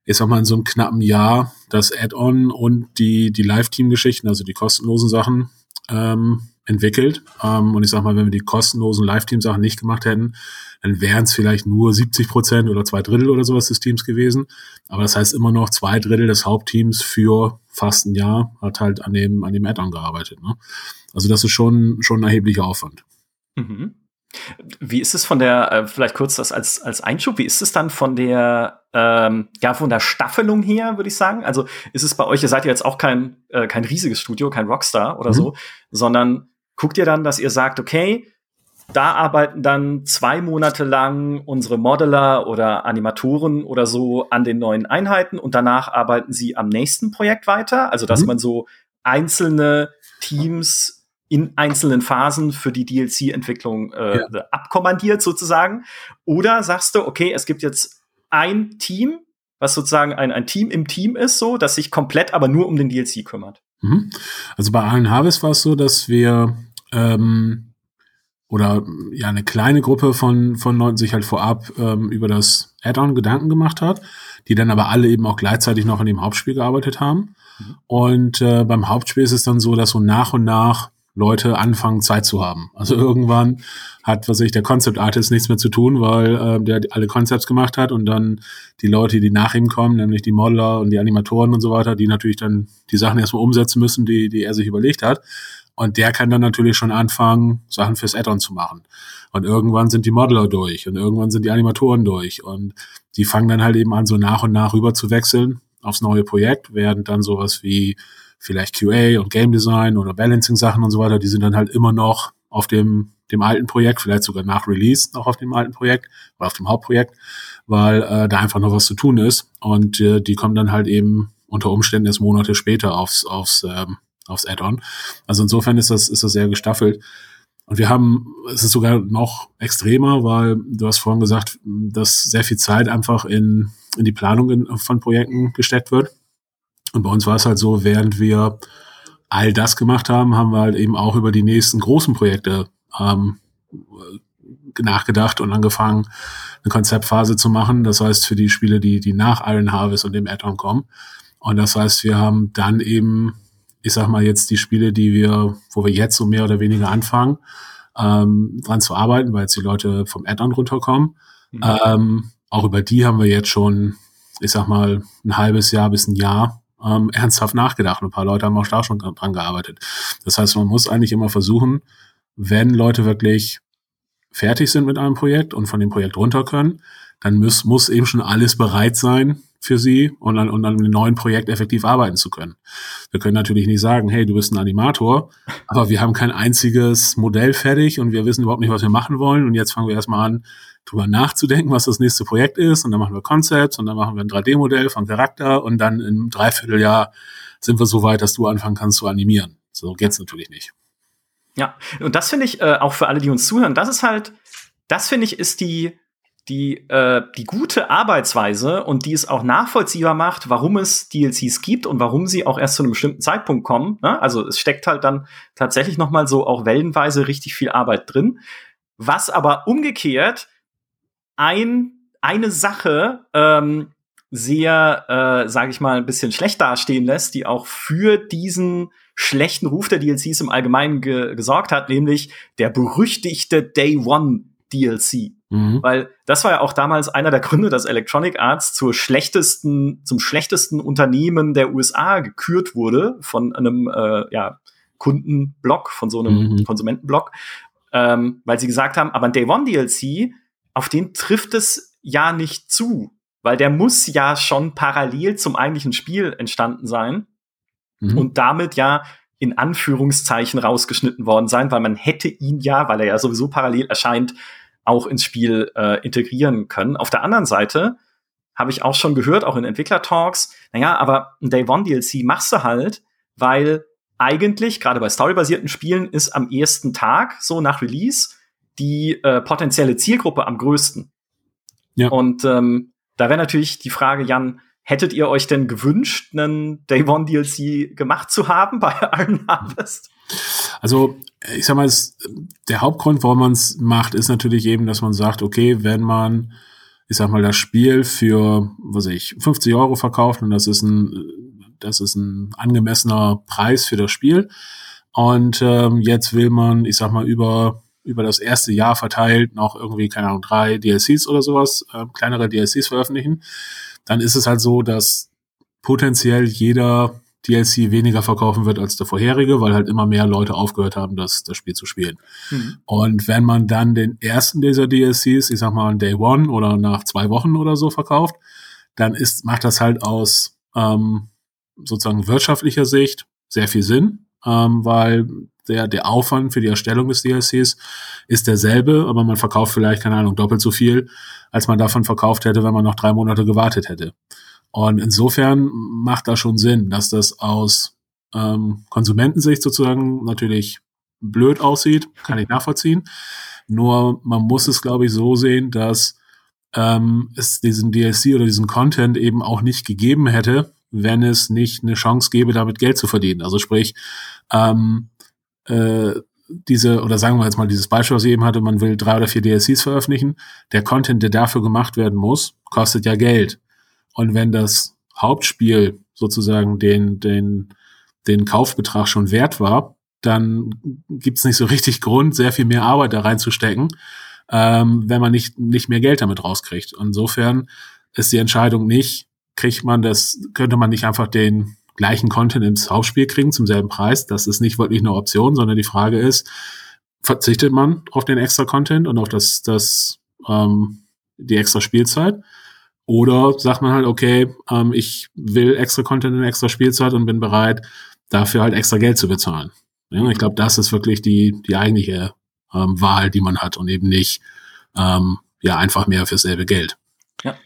ich sag mal, in so einem knappen Jahr das Add-on und die, die Live-Team-Geschichten, also die kostenlosen Sachen, ähm, entwickelt. Ähm, und ich sag mal, wenn wir die kostenlosen Live-Team-Sachen nicht gemacht hätten, dann wären es vielleicht nur 70 Prozent oder zwei Drittel oder sowas des Teams gewesen. Aber das heißt immer noch zwei Drittel des Hauptteams für fast ein Jahr hat halt an dem, an dem Add-on gearbeitet. Ne? Also das ist schon, schon ein erheblicher Aufwand. Mhm. Wie ist es von der, äh, vielleicht kurz das als, als Einschub, wie ist es dann von der, ähm, ja, von der Staffelung her, würde ich sagen? Also ist es bei euch, ihr seid ja jetzt auch kein, äh, kein riesiges Studio, kein Rockstar oder mhm. so, sondern guckt ihr dann, dass ihr sagt, okay, da arbeiten dann zwei Monate lang unsere Modeler oder Animatoren oder so an den neuen Einheiten und danach arbeiten sie am nächsten Projekt weiter. Also, dass mhm. man so einzelne Teams in einzelnen Phasen für die DLC-Entwicklung äh, ja. abkommandiert sozusagen. Oder sagst du, okay, es gibt jetzt ein Team, was sozusagen ein, ein Team im Team ist, so, das sich komplett aber nur um den DLC kümmert. Mhm. Also bei Allen Harvest war es so, dass wir ähm, oder ja eine kleine Gruppe von von Leuten sich halt vorab ähm, über das Add-on Gedanken gemacht hat, die dann aber alle eben auch gleichzeitig noch an dem Hauptspiel gearbeitet haben. Mhm. Und äh, beim Hauptspiel ist es dann so, dass so nach und nach Leute anfangen, Zeit zu haben. Also irgendwann hat, was ich, der Concept Artist nichts mehr zu tun, weil äh, der alle Concepts gemacht hat und dann die Leute, die nach ihm kommen, nämlich die Modeler und die Animatoren und so weiter, die natürlich dann die Sachen erstmal umsetzen müssen, die, die er sich überlegt hat. Und der kann dann natürlich schon anfangen, Sachen fürs Add-on zu machen. Und irgendwann sind die Modeler durch und irgendwann sind die Animatoren durch. Und die fangen dann halt eben an, so nach und nach rüber zu wechseln aufs neue Projekt, während dann sowas wie vielleicht QA und Game Design oder Balancing Sachen und so weiter, die sind dann halt immer noch auf dem, dem alten Projekt, vielleicht sogar nach Release noch auf dem alten Projekt oder auf dem Hauptprojekt, weil äh, da einfach noch was zu tun ist. Und äh, die kommen dann halt eben unter Umständen erst Monate später aufs, aufs, ähm, aufs Add-on. Also insofern ist das, ist das sehr gestaffelt. Und wir haben, es ist sogar noch extremer, weil du hast vorhin gesagt, dass sehr viel Zeit einfach in, in die Planung von Projekten gesteckt wird. Und bei uns war es halt so, während wir all das gemacht haben, haben wir halt eben auch über die nächsten großen Projekte ähm, nachgedacht und angefangen, eine Konzeptphase zu machen. Das heißt, für die Spiele, die, die nach Iron Harvest und dem Add-on kommen. Und das heißt, wir haben dann eben, ich sag mal jetzt die Spiele, die wir, wo wir jetzt so mehr oder weniger anfangen, ähm, dran zu arbeiten, weil jetzt die Leute vom Add-on runterkommen. Mhm. Ähm, auch über die haben wir jetzt schon, ich sag mal, ein halbes Jahr bis ein Jahr ähm, ernsthaft nachgedacht. Ein paar Leute haben auch da schon dran gearbeitet. Das heißt, man muss eigentlich immer versuchen, wenn Leute wirklich fertig sind mit einem Projekt und von dem Projekt runter können, dann muss, muss eben schon alles bereit sein für sie und an, und an einem neuen Projekt effektiv arbeiten zu können. Wir können natürlich nicht sagen, hey, du bist ein Animator, aber wir haben kein einziges Modell fertig und wir wissen überhaupt nicht, was wir machen wollen und jetzt fangen wir erstmal an, drüber nachzudenken, was das nächste Projekt ist und dann machen wir Concepts und dann machen wir ein 3D-Modell von Charakter und dann im Dreivierteljahr sind wir so weit, dass du anfangen kannst zu animieren. So geht's natürlich nicht. Ja, und das finde ich äh, auch für alle, die uns zuhören, das ist halt, das finde ich ist die die äh, die gute Arbeitsweise und die es auch nachvollziehbar macht, warum es DLCs gibt und warum sie auch erst zu einem bestimmten Zeitpunkt kommen. Ne? Also es steckt halt dann tatsächlich noch mal so auch wellenweise richtig viel Arbeit drin, was aber umgekehrt ein, eine Sache ähm, sehr, äh, sage ich mal, ein bisschen schlecht dastehen lässt, die auch für diesen schlechten Ruf der DLCs im Allgemeinen ge gesorgt hat, nämlich der berüchtigte Day One DLC. Mhm. Weil das war ja auch damals einer der Gründe, dass Electronic Arts zur schlechtesten, zum schlechtesten Unternehmen der USA gekürt wurde von einem äh, ja, Kundenblock, von so einem mhm. Konsumentenblock, ähm, weil sie gesagt haben, aber ein Day One DLC auf den trifft es ja nicht zu, weil der muss ja schon parallel zum eigentlichen Spiel entstanden sein mhm. und damit ja in Anführungszeichen rausgeschnitten worden sein, weil man hätte ihn ja, weil er ja sowieso parallel erscheint, auch ins Spiel äh, integrieren können. Auf der anderen Seite habe ich auch schon gehört, auch in Entwickler-Talks, naja, aber ein Day One DLC machst du halt, weil eigentlich, gerade bei storybasierten Spielen, ist am ersten Tag, so nach Release, die äh, potenzielle Zielgruppe am größten. Ja. Und ähm, da wäre natürlich die Frage, Jan, hättet ihr euch denn gewünscht, einen Day One DLC gemacht zu haben bei Iron Harvest? Also, ich sag mal, es, der Hauptgrund, warum man es macht, ist natürlich eben, dass man sagt, okay, wenn man, ich sag mal, das Spiel für, was weiß ich, 50 Euro verkauft und das ist ein, das ist ein angemessener Preis für das Spiel, Und ähm, jetzt will man, ich sag mal, über, über das erste Jahr verteilt noch irgendwie, keine Ahnung, drei DLCs oder sowas, äh, kleinere DLCs veröffentlichen. Dann ist es halt so, dass potenziell jeder DLC weniger verkaufen wird als der vorherige, weil halt immer mehr Leute aufgehört haben, das, das Spiel zu spielen. Mhm. Und wenn man dann den ersten dieser DLCs, ich sag mal, Day One oder nach zwei Wochen oder so verkauft, dann ist, macht das halt aus ähm, sozusagen wirtschaftlicher Sicht sehr viel Sinn, ähm, weil der, der Aufwand für die Erstellung des DLCs ist derselbe, aber man verkauft vielleicht, keine Ahnung, doppelt so viel, als man davon verkauft hätte, wenn man noch drei Monate gewartet hätte. Und insofern macht das schon Sinn, dass das aus ähm, Konsumentensicht sozusagen natürlich blöd aussieht, kann ich nachvollziehen. Nur man muss es, glaube ich, so sehen, dass ähm, es diesen DLC oder diesen Content eben auch nicht gegeben hätte, wenn es nicht eine Chance gäbe, damit Geld zu verdienen. Also sprich, ähm, äh, diese, oder sagen wir jetzt mal dieses Beispiel, was ich eben hatte, man will drei oder vier DLCs veröffentlichen. Der Content, der dafür gemacht werden muss, kostet ja Geld. Und wenn das Hauptspiel sozusagen den, den, den Kaufbetrag schon wert war, dann gibt's nicht so richtig Grund, sehr viel mehr Arbeit da reinzustecken, ähm, wenn man nicht, nicht mehr Geld damit rauskriegt. Insofern ist die Entscheidung nicht, kriegt man das, könnte man nicht einfach den gleichen Content ins Hauptspiel kriegen zum selben Preis. Das ist nicht wirklich eine Option, sondern die Frage ist, verzichtet man auf den extra Content und auf das, das ähm, die extra Spielzeit? Oder sagt man halt, okay, ähm, ich will extra Content in extra Spielzeit und bin bereit, dafür halt extra Geld zu bezahlen. Ja, ich glaube, das ist wirklich die, die eigentliche ähm, Wahl, die man hat und eben nicht ähm, ja einfach mehr fürs selbe Geld. Ja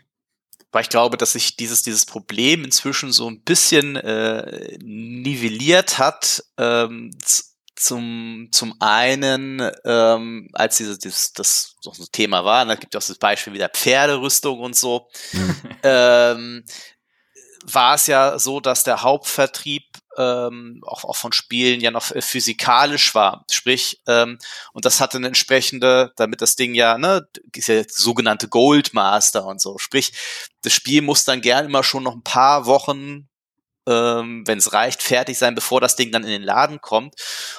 weil ich glaube, dass sich dieses, dieses Problem inzwischen so ein bisschen äh, nivelliert hat. Ähm, zum, zum einen, ähm, als dieses, dieses, das so ein Thema war, da gibt es auch das Beispiel wieder Pferderüstung und so, mhm. ähm, war es ja so, dass der Hauptvertrieb ähm, auch, auch von Spielen ja noch äh, physikalisch war. Sprich, ähm, und das hatte eine entsprechende, damit das Ding ja, ne, ist ja sogenannte Goldmaster und so. Sprich, das Spiel muss dann gern immer schon noch ein paar Wochen ähm, wenn es reicht, fertig sein, bevor das Ding dann in den Laden kommt.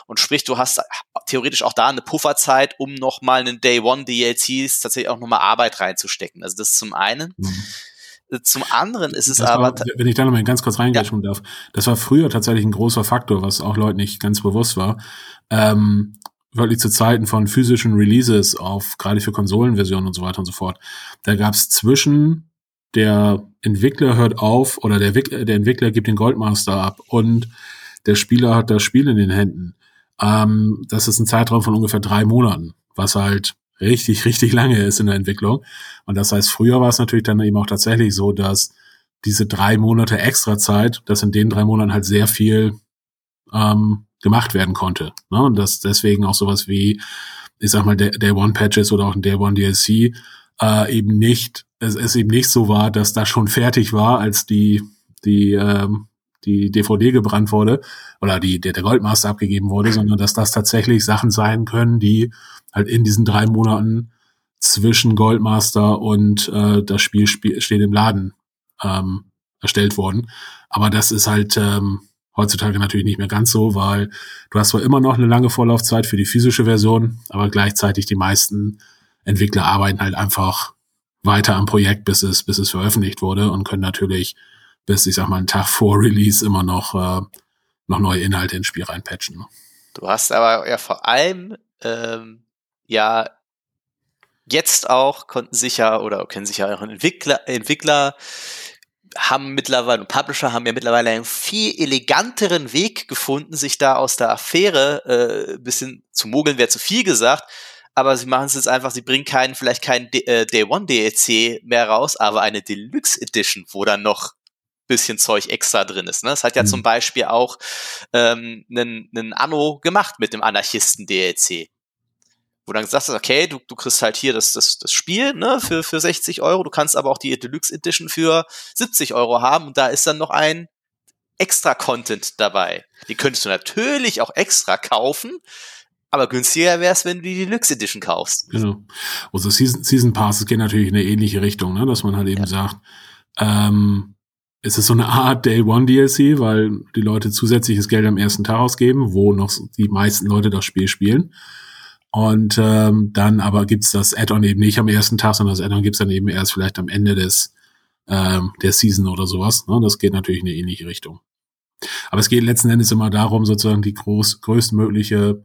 Und sprich, du hast theoretisch auch da eine Pufferzeit, um nochmal einen Day One DLCs tatsächlich auch nochmal Arbeit reinzustecken. Also das zum einen. Mhm. Zum anderen ist es das aber. War, wenn ich da nochmal ganz kurz reingreifen ja. darf, das war früher tatsächlich ein großer Faktor, was auch Leuten nicht ganz bewusst war. Ähm, wirklich zu Zeiten von physischen Releases auf, gerade für Konsolenversionen und so weiter und so fort. Da gab es zwischen der Entwickler hört auf oder der, der Entwickler gibt den Goldmaster ab und der Spieler hat das Spiel in den Händen. Ähm, das ist ein Zeitraum von ungefähr drei Monaten, was halt richtig, richtig lange ist in der Entwicklung. Und das heißt, früher war es natürlich dann eben auch tatsächlich so, dass diese drei Monate extra Zeit, dass in den drei Monaten halt sehr viel ähm, gemacht werden konnte. Ne? Und dass deswegen auch sowas wie, ich sag mal, Day, One Patches oder auch ein Day One DLC äh, eben nicht, es, es eben nicht so war, dass das schon fertig war, als die, die ähm, die DVD gebrannt wurde oder die, der, der Goldmaster abgegeben wurde, sondern dass das tatsächlich Sachen sein können, die halt in diesen drei Monaten zwischen Goldmaster und äh, das Spiel, Spiel steht im Laden ähm, erstellt wurden. Aber das ist halt ähm, heutzutage natürlich nicht mehr ganz so, weil du hast zwar immer noch eine lange Vorlaufzeit für die physische Version, aber gleichzeitig die meisten Entwickler arbeiten halt einfach weiter am Projekt, bis es, bis es veröffentlicht wurde und können natürlich bis, ich sag mal, einen Tag vor Release immer noch, äh, noch neue Inhalte ins Spiel reinpatchen. Ne? Du hast aber ja vor allem ähm, ja jetzt auch konnten sich ja oder können sich ja auch Entwickler, Entwickler haben mittlerweile Publisher haben ja mittlerweile einen viel eleganteren Weg gefunden, sich da aus der Affäre äh, bisschen zu mogeln, wäre zu viel gesagt, aber sie machen es jetzt einfach, sie bringen keinen, vielleicht keinen äh, Day One DLC mehr raus, aber eine Deluxe Edition, wo dann noch bisschen Zeug extra drin ist. Ne? Das hat ja mhm. zum Beispiel auch ähm, einen, einen Anno gemacht mit dem Anarchisten-DLC. Wo dann gesagt hast, okay, du, du kriegst halt hier das, das, das Spiel ne, für, für 60 Euro, du kannst aber auch die Deluxe Edition für 70 Euro haben und da ist dann noch ein extra Content dabei. Die könntest du natürlich auch extra kaufen, aber günstiger wäre es, wenn du die Deluxe Edition kaufst. Genau. Also Season, Season Passes gehen natürlich in eine ähnliche Richtung, ne? dass man halt eben ja. sagt, ähm, es ist so eine Art Day One DLC, weil die Leute zusätzliches Geld am ersten Tag ausgeben, wo noch die meisten Leute das Spiel spielen. Und ähm, dann aber gibt's das Add-on eben nicht am ersten Tag, sondern das Add-on gibt's dann eben erst vielleicht am Ende des ähm, der Season oder sowas. Ne? Das geht natürlich in eine ähnliche Richtung. Aber es geht letzten Endes immer darum, sozusagen die groß, größtmögliche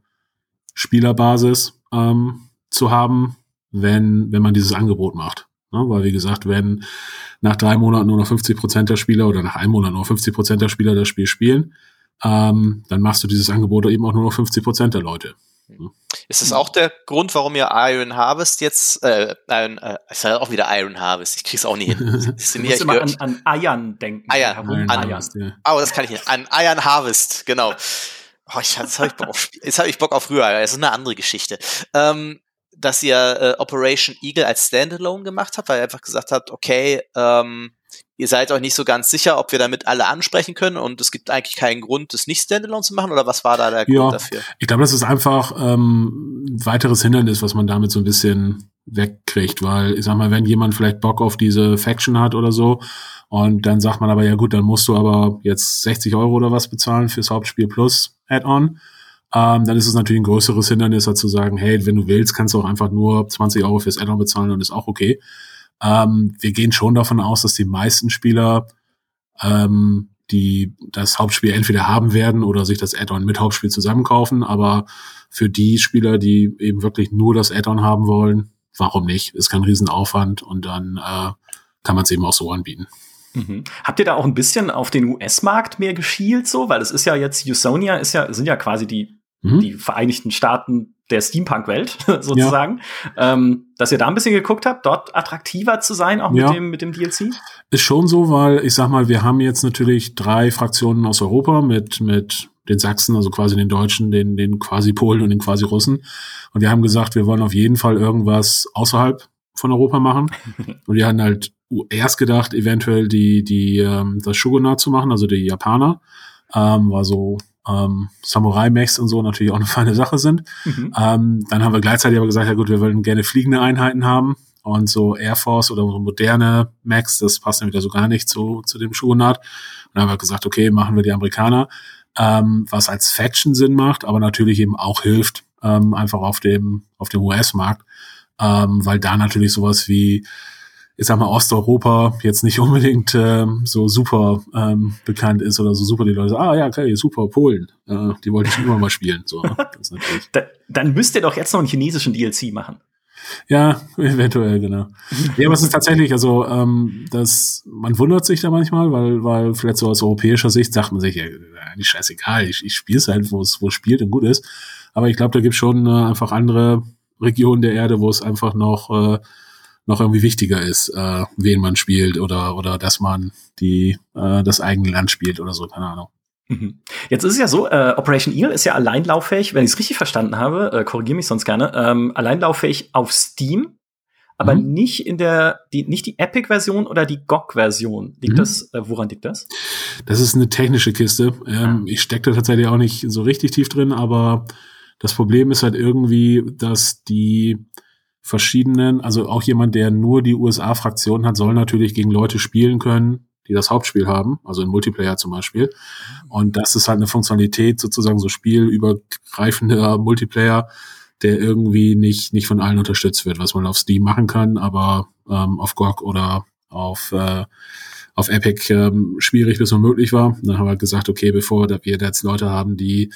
Spielerbasis ähm, zu haben, wenn, wenn man dieses Angebot macht. Ne? Weil, wie gesagt, wenn nach drei Monaten nur noch 50 Prozent der Spieler oder nach einem Monat nur 50 Prozent der Spieler das Spiel spielen, ähm, dann machst du dieses Angebot eben auch nur noch 50 Prozent der Leute. Ne? Ist das auch der Grund, warum ihr Iron Harvest jetzt, äh, Iron, äh, ist ja auch wieder Iron Harvest, ich krieg's auch nie hin. du musst immer an, an Eiern denken. Eier, an, Eiern. Oh, das kann ich nicht. An Iron Harvest, genau. Oh, ich, jetzt habe ich, Bock auf, jetzt hab ich Bock auf Rührei, das ist eine andere Geschichte. Ähm, dass ihr äh, Operation Eagle als Standalone gemacht habt, weil ihr einfach gesagt habt, okay, ähm, ihr seid euch nicht so ganz sicher, ob wir damit alle ansprechen können und es gibt eigentlich keinen Grund, das nicht Standalone zu machen oder was war da der ja, Grund dafür? Ich glaube, das ist einfach ähm, ein weiteres Hindernis, was man damit so ein bisschen wegkriegt, weil ich sag mal, wenn jemand vielleicht Bock auf diese Faction hat oder so und dann sagt man aber, ja gut, dann musst du aber jetzt 60 Euro oder was bezahlen fürs Hauptspiel plus Add-on, ähm, dann ist es natürlich ein größeres Hindernis, als zu sagen, hey, wenn du willst, kannst du auch einfach nur 20 Euro fürs Add-on bezahlen und ist auch okay. Ähm, wir gehen schon davon aus, dass die meisten Spieler ähm, die das Hauptspiel entweder haben werden oder sich das Add-on mit Hauptspiel zusammenkaufen. Aber für die Spieler, die eben wirklich nur das Add-on haben wollen, warum nicht? Ist kein Riesenaufwand und dann äh, kann man es eben auch so anbieten. Mhm. Habt ihr da auch ein bisschen auf den US-Markt mehr geschielt so? Weil es ist ja jetzt, Usonia ist ja, sind ja quasi die, mhm. die Vereinigten Staaten der Steampunk-Welt sozusagen, ja. ähm, dass ihr da ein bisschen geguckt habt, dort attraktiver zu sein, auch ja. mit dem mit dem DLC? Ist schon so, weil ich sag mal, wir haben jetzt natürlich drei Fraktionen aus Europa mit mit den Sachsen, also quasi den Deutschen, den den quasi Polen und den quasi Russen, und wir haben gesagt, wir wollen auf jeden Fall irgendwas außerhalb von Europa machen, und wir hatten halt erst gedacht, eventuell die die ähm, das Shogunat zu machen, also die Japaner, ähm, war so ähm, Samurai-Mechs und so natürlich auch eine feine Sache sind. Mhm. Ähm, dann haben wir gleichzeitig aber gesagt, ja gut, wir wollen gerne fliegende Einheiten haben und so Air Force oder so moderne Mechs, das passt dann wieder so gar nicht zu, zu dem Schuhenart. Und dann haben wir gesagt, okay, machen wir die Amerikaner, ähm, was als Faction Sinn macht, aber natürlich eben auch hilft, ähm, einfach auf dem, auf dem US-Markt, ähm, weil da natürlich sowas wie ich sag mal, Osteuropa jetzt nicht unbedingt ähm, so super ähm, bekannt ist oder so super die Leute sagen, ah ja, okay, super, Polen, äh, die wollte ich schon immer mal spielen. So, das da, dann müsst ihr doch jetzt noch einen chinesischen DLC machen. Ja, eventuell, genau. ja, aber es ist tatsächlich, also ähm, das, man wundert sich da manchmal, weil, weil vielleicht so aus europäischer Sicht sagt man sich, ja, nicht scheißegal, ich, ich spiele es halt, wo es wo es spielt und gut ist. Aber ich glaube, da gibt schon äh, einfach andere Regionen der Erde, wo es einfach noch äh, noch irgendwie wichtiger ist, äh, wen man spielt oder oder dass man die äh, das eigene Land spielt oder so, keine Ahnung. Mhm. Jetzt ist es ja so, äh, Operation Eel ist ja alleinlauffähig, wenn ich es richtig verstanden habe, äh, korrigiere mich sonst gerne, ähm, alleinlauffähig auf Steam, aber mhm. nicht in der, die, nicht die Epic-Version oder die GOG-Version. Liegt mhm. das, äh, woran liegt das? Das ist eine technische Kiste. Ähm, ah. Ich stecke da tatsächlich auch nicht so richtig tief drin, aber das Problem ist halt irgendwie, dass die verschiedenen, also auch jemand, der nur die USA-Fraktion hat, soll natürlich gegen Leute spielen können, die das Hauptspiel haben, also im Multiplayer zum Beispiel. Und das ist halt eine Funktionalität, sozusagen so spielübergreifender Multiplayer, der irgendwie nicht, nicht von allen unterstützt wird, was man auf Steam machen kann, aber ähm, auf GOG oder auf, äh, auf Epic ähm, schwierig bis unmöglich war. Dann haben wir gesagt, okay, bevor wir jetzt Leute haben, die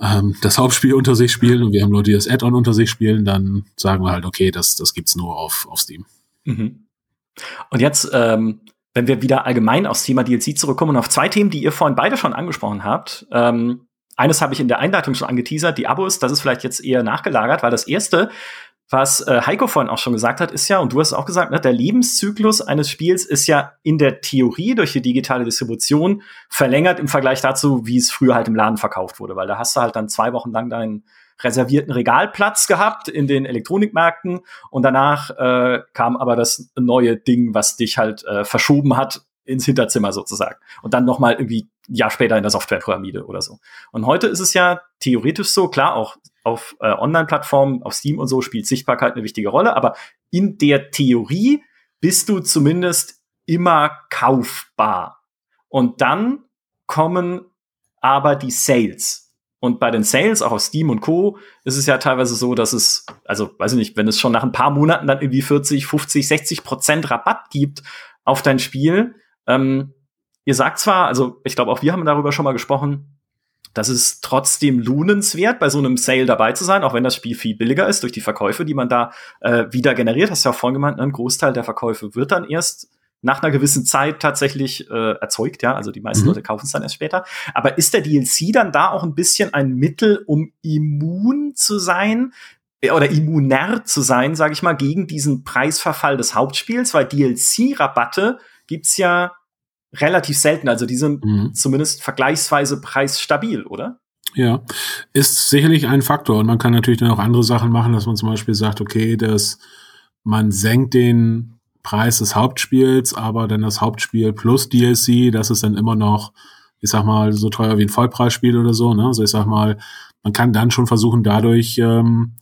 ähm, das Hauptspiel unter sich spielen und wir haben Leute, die das Add-on unter sich spielen, dann sagen wir halt, okay, das, das gibt's nur auf, auf Steam. Mhm. Und jetzt, ähm, wenn wir wieder allgemein aufs Thema DLC zurückkommen und auf zwei Themen, die ihr vorhin beide schon angesprochen habt. Ähm, eines habe ich in der Einleitung schon angeteasert, die Abos, das ist vielleicht jetzt eher nachgelagert, weil das erste was äh, Heiko vorhin auch schon gesagt hat, ist ja, und du hast auch gesagt, ne, der Lebenszyklus eines Spiels ist ja in der Theorie durch die digitale Distribution verlängert im Vergleich dazu, wie es früher halt im Laden verkauft wurde, weil da hast du halt dann zwei Wochen lang deinen reservierten Regalplatz gehabt in den Elektronikmärkten und danach äh, kam aber das neue Ding, was dich halt äh, verschoben hat ins Hinterzimmer sozusagen und dann noch mal irgendwie ein Jahr später in der Softwarepyramide oder so. Und heute ist es ja theoretisch so, klar, auch auf äh, Online-Plattformen, auf Steam und so spielt Sichtbarkeit eine wichtige Rolle, aber in der Theorie bist du zumindest immer kaufbar. Und dann kommen aber die Sales. Und bei den Sales, auch auf Steam und Co., ist es ja teilweise so, dass es, also weiß ich nicht, wenn es schon nach ein paar Monaten dann irgendwie 40, 50, 60 Prozent Rabatt gibt auf dein Spiel. Ähm, ihr sagt zwar, also ich glaube auch wir haben darüber schon mal gesprochen, das ist trotzdem lohnenswert, bei so einem Sale dabei zu sein, auch wenn das Spiel viel billiger ist durch die Verkäufe, die man da äh, wieder generiert. Hast du ja auch vorhin gemeint, ne? ein Großteil der Verkäufe wird dann erst nach einer gewissen Zeit tatsächlich äh, erzeugt, ja. Also die meisten mhm. Leute kaufen es dann erst später. Aber ist der DLC dann da auch ein bisschen ein Mittel, um immun zu sein? Äh, oder immuner zu sein, sage ich mal, gegen diesen Preisverfall des Hauptspiels, weil DLC-Rabatte gibt's ja relativ selten. Also die sind mhm. zumindest vergleichsweise preisstabil, oder? Ja, ist sicherlich ein Faktor. Und man kann natürlich dann auch andere Sachen machen, dass man zum Beispiel sagt, okay, dass man senkt den Preis des Hauptspiels, aber dann das Hauptspiel plus DLC, das ist dann immer noch, ich sag mal, so teuer wie ein Vollpreisspiel oder so. Ne? Also ich sag mal, man kann dann schon versuchen, dadurch ähm,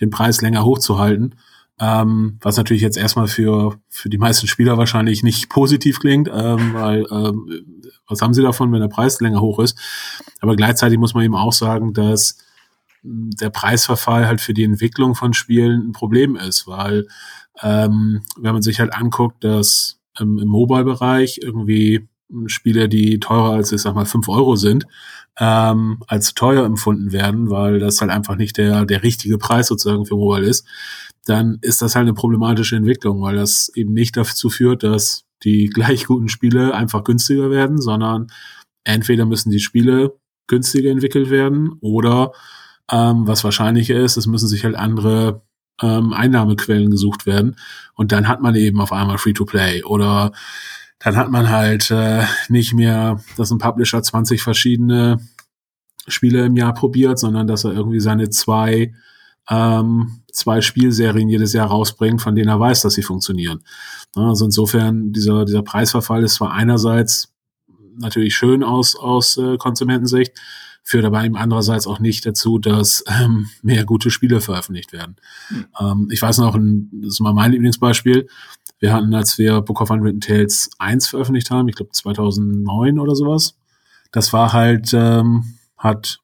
den Preis länger hochzuhalten. Ähm, was natürlich jetzt erstmal für, für die meisten Spieler wahrscheinlich nicht positiv klingt, ähm, weil ähm, was haben sie davon, wenn der Preis länger hoch ist? Aber gleichzeitig muss man eben auch sagen, dass der Preisverfall halt für die Entwicklung von Spielen ein Problem ist, weil ähm, wenn man sich halt anguckt, dass ähm, im Mobile-Bereich irgendwie Spiele, die teurer als, ich sag mal, fünf Euro sind, ähm, als teuer empfunden werden, weil das halt einfach nicht der, der richtige Preis sozusagen für Mobile ist, dann ist das halt eine problematische Entwicklung, weil das eben nicht dazu führt, dass die gleich guten Spiele einfach günstiger werden, sondern entweder müssen die Spiele günstiger entwickelt werden oder ähm, was wahrscheinlicher ist, es müssen sich halt andere ähm, Einnahmequellen gesucht werden. Und dann hat man eben auf einmal Free-to-Play oder dann hat man halt äh, nicht mehr, dass ein Publisher 20 verschiedene Spiele im Jahr probiert, sondern dass er irgendwie seine zwei, ähm, zwei Spielserien jedes Jahr rausbringt, von denen er weiß, dass sie funktionieren. Also insofern, dieser, dieser Preisverfall ist zwar einerseits natürlich schön aus, aus äh, Konsumentensicht, führt aber eben andererseits auch nicht dazu, dass ähm, mehr gute Spiele veröffentlicht werden. Mhm. Ähm, ich weiß noch, ein, das ist mal mein Lieblingsbeispiel. Wir hatten, als wir Book of Unwritten Tales 1 veröffentlicht haben, ich glaube 2009 oder sowas, das war halt, ähm, hat,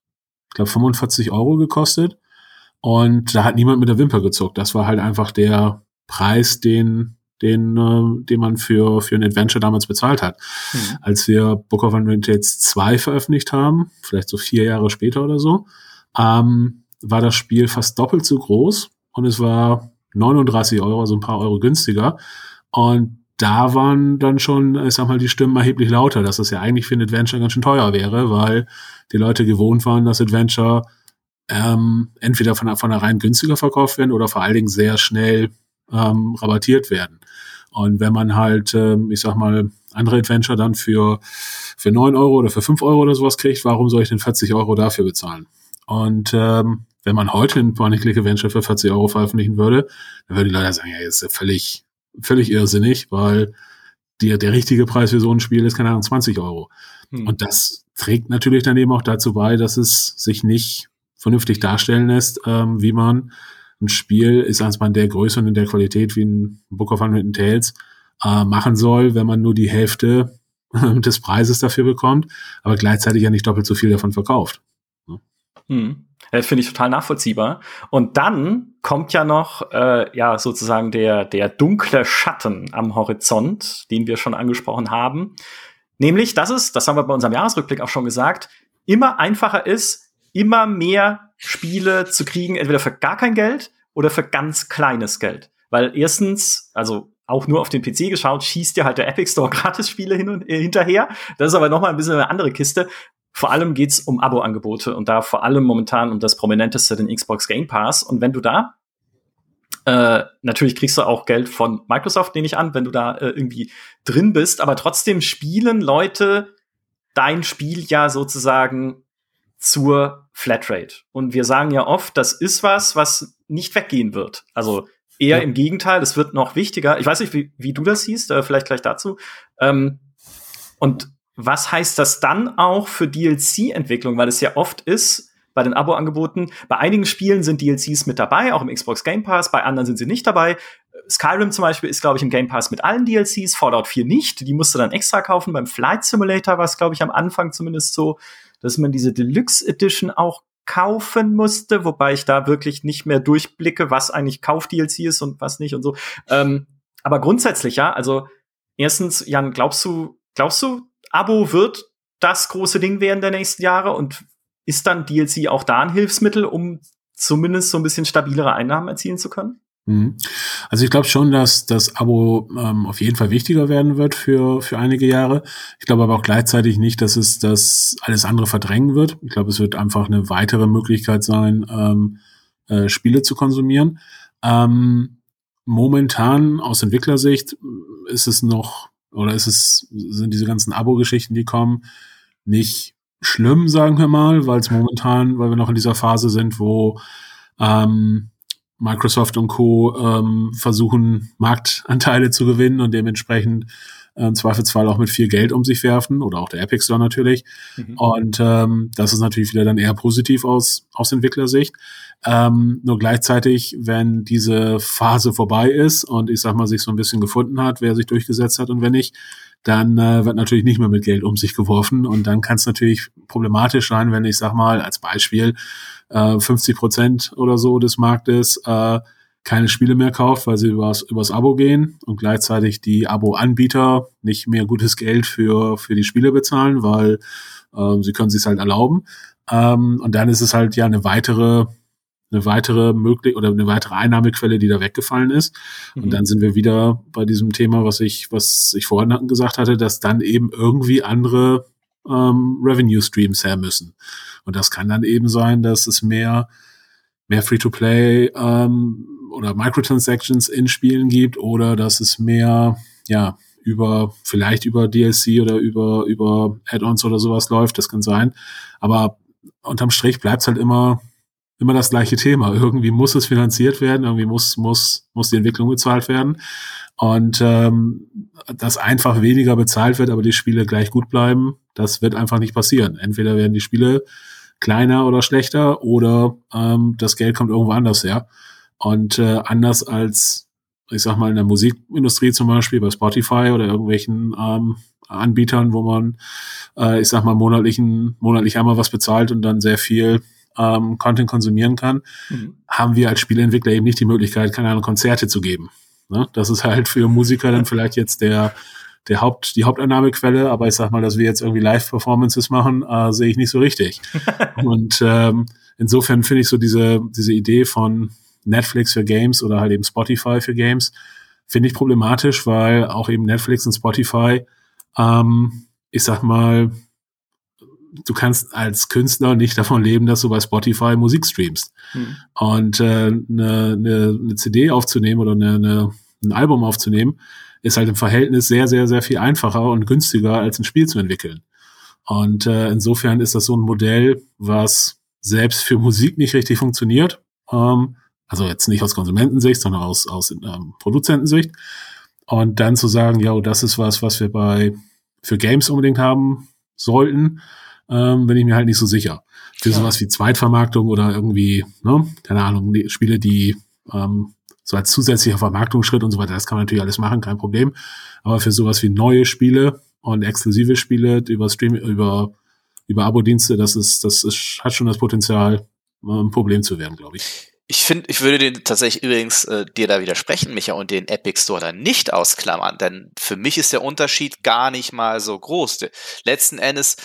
ich glaube 45 Euro gekostet und da hat niemand mit der Wimper gezuckt. Das war halt einfach der Preis, den den, äh, den man für, für ein Adventure damals bezahlt hat. Mhm. Als wir Book of Unlimited 2 veröffentlicht haben, vielleicht so vier Jahre später oder so, ähm, war das Spiel fast doppelt so groß und es war 39 Euro, also ein paar Euro günstiger. Und da waren dann schon, ich sag mal, die Stimmen erheblich lauter, dass das ja eigentlich für ein Adventure ganz schön teuer wäre, weil die Leute gewohnt waren, dass Adventure ähm, entweder von, von rein günstiger verkauft werden oder vor allen Dingen sehr schnell ähm, rabattiert werden. Und wenn man halt, ähm, ich sag mal, andere Adventure dann für, für neun Euro oder für fünf Euro oder sowas kriegt, warum soll ich denn 40 Euro dafür bezahlen? Und ähm, wenn man heute ein Point-and-Click-Adventure für 40 Euro veröffentlichen würde, dann würden die Leute sagen, ja, ist ja völlig, völlig irrsinnig, weil die, der richtige Preis für so ein Spiel ist, keine Ahnung, 20 Euro. Hm. Und das trägt natürlich dann eben auch dazu bei, dass es sich nicht vernünftig darstellen lässt, ähm, wie man ein Spiel, ist als man der Größe und in der Qualität wie ein Book of Unwritten Tales äh, machen soll, wenn man nur die Hälfte des Preises dafür bekommt, aber gleichzeitig ja nicht doppelt so viel davon verkauft. Ne? Hm. Das finde ich total nachvollziehbar. Und dann kommt ja noch, äh, ja, sozusagen der, der dunkle Schatten am Horizont, den wir schon angesprochen haben. Nämlich, dass es, das haben wir bei unserem Jahresrückblick auch schon gesagt, immer einfacher ist, immer mehr Spiele zu kriegen, entweder für gar kein Geld oder für ganz kleines Geld. Weil erstens, also auch nur auf den PC geschaut, schießt dir halt der Epic Store Gratis-Spiele hin und, äh, hinterher. Das ist aber noch mal ein bisschen eine andere Kiste. Vor allem geht's um Abo-Angebote und da vor allem momentan um das prominenteste, den Xbox Game Pass. Und wenn du da äh, natürlich kriegst du auch Geld von Microsoft, nehme ich an, wenn du da äh, irgendwie drin bist. Aber trotzdem spielen Leute dein Spiel ja sozusagen zur Flatrate. Und wir sagen ja oft, das ist was, was nicht weggehen wird. Also eher ja. im Gegenteil, es wird noch wichtiger. Ich weiß nicht, wie, wie du das siehst, äh, vielleicht gleich dazu. Ähm, und was heißt das dann auch für DLC-Entwicklung? Weil es ja oft ist, bei den Abo-Angeboten, bei einigen Spielen sind DLCs mit dabei, auch im Xbox Game Pass, bei anderen sind sie nicht dabei. Skyrim zum Beispiel ist, glaube ich, im Game Pass mit allen DLCs, Fallout 4 nicht. Die musst du dann extra kaufen. Beim Flight Simulator war es, glaube ich, am Anfang zumindest so, dass man diese Deluxe Edition auch kaufen musste, wobei ich da wirklich nicht mehr durchblicke, was eigentlich Kauf-DLC ist und was nicht und so. Ähm, aber grundsätzlich, ja, also erstens, Jan, glaubst du, glaubst du, Abo wird das große Ding werden der nächsten Jahre und ist dann DLC auch da ein Hilfsmittel, um zumindest so ein bisschen stabilere Einnahmen erzielen zu können? Mhm. Also ich glaube schon, dass das Abo ähm, auf jeden Fall wichtiger werden wird für, für einige Jahre. Ich glaube aber auch gleichzeitig nicht, dass es das alles andere verdrängen wird. Ich glaube, es wird einfach eine weitere Möglichkeit sein, ähm, äh, Spiele zu konsumieren. Ähm, momentan aus Entwicklersicht ist es noch, oder ist es, sind diese ganzen Abo-Geschichten, die kommen, nicht schlimm, sagen wir mal, weil es momentan, weil wir noch in dieser Phase sind, wo ähm, Microsoft und Co. Ähm, versuchen, Marktanteile zu gewinnen und dementsprechend äh, im Zweifelsfall auch mit viel Geld um sich werfen oder auch der Epic Store natürlich. Mhm. Und ähm, das ist natürlich wieder dann eher positiv aus, aus Entwicklersicht. Ähm, nur gleichzeitig, wenn diese Phase vorbei ist und ich sag mal, sich so ein bisschen gefunden hat, wer sich durchgesetzt hat und wer nicht, dann äh, wird natürlich nicht mehr mit Geld um sich geworfen. Und dann kann es natürlich problematisch sein, wenn ich sag mal als Beispiel äh, 50 Prozent oder so des Marktes äh, keine Spiele mehr kauft, weil sie übers, übers Abo gehen und gleichzeitig die Abo-Anbieter nicht mehr gutes Geld für, für die Spiele bezahlen, weil äh, sie können sich halt erlauben. Ähm, und dann ist es halt ja eine weitere eine weitere möglich oder eine weitere Einnahmequelle, die da weggefallen ist. Mhm. Und dann sind wir wieder bei diesem Thema, was ich, was ich vorhin gesagt hatte, dass dann eben irgendwie andere ähm, Revenue Streams her müssen. Und das kann dann eben sein, dass es mehr, mehr Free-to-Play ähm, oder Microtransactions in Spielen gibt oder dass es mehr, ja, über, vielleicht über DLC oder über, über Add-ons oder sowas läuft, das kann sein. Aber unterm Strich bleibt es halt immer immer das gleiche Thema. Irgendwie muss es finanziert werden, irgendwie muss, muss, muss die Entwicklung bezahlt werden. Und ähm, dass einfach weniger bezahlt wird, aber die Spiele gleich gut bleiben, das wird einfach nicht passieren. Entweder werden die Spiele kleiner oder schlechter oder ähm, das Geld kommt irgendwo anders her. Und äh, anders als, ich sag mal, in der Musikindustrie zum Beispiel, bei Spotify oder irgendwelchen ähm, Anbietern, wo man, äh, ich sag mal, monatlichen, monatlich einmal was bezahlt und dann sehr viel ähm, Content konsumieren kann, mhm. haben wir als Spieleentwickler eben nicht die Möglichkeit, keine Ahnung, Konzerte zu geben. Ne? Das ist halt für Musiker dann vielleicht jetzt der, der Haupt, die Haupteinnahmequelle, aber ich sag mal, dass wir jetzt irgendwie Live-Performances machen, äh, sehe ich nicht so richtig. Und ähm, insofern finde ich so diese, diese Idee von Netflix für Games oder halt eben Spotify für Games, finde ich problematisch, weil auch eben Netflix und Spotify, ähm, ich sag mal, du kannst als Künstler nicht davon leben, dass du bei Spotify Musik streamst. Hm. Und äh, eine, eine, eine CD aufzunehmen oder eine, eine, ein Album aufzunehmen, ist halt im Verhältnis sehr, sehr, sehr viel einfacher und günstiger, als ein Spiel zu entwickeln. Und äh, insofern ist das so ein Modell, was selbst für Musik nicht richtig funktioniert. Ähm, also jetzt nicht aus Konsumentensicht, sondern aus, aus ähm, Produzentensicht. Und dann zu sagen, ja, das ist was, was wir bei für Games unbedingt haben sollten ähm, bin ich mir halt nicht so sicher. Für ja. sowas wie Zweitvermarktung oder irgendwie, ne, keine Ahnung, Spiele, die ähm, so als zusätzlicher Vermarktungsschritt und so weiter, das kann man natürlich alles machen, kein Problem. Aber für sowas wie neue Spiele und exklusive Spiele über Stream, über, über Abo-Dienste, das ist, das ist, hat schon das Potenzial, ein Problem zu werden, glaube ich. Ich finde, ich würde den tatsächlich übrigens äh, dir da widersprechen, Micha, und den Epic Store da nicht ausklammern, denn für mich ist der Unterschied gar nicht mal so groß. Letzten Endes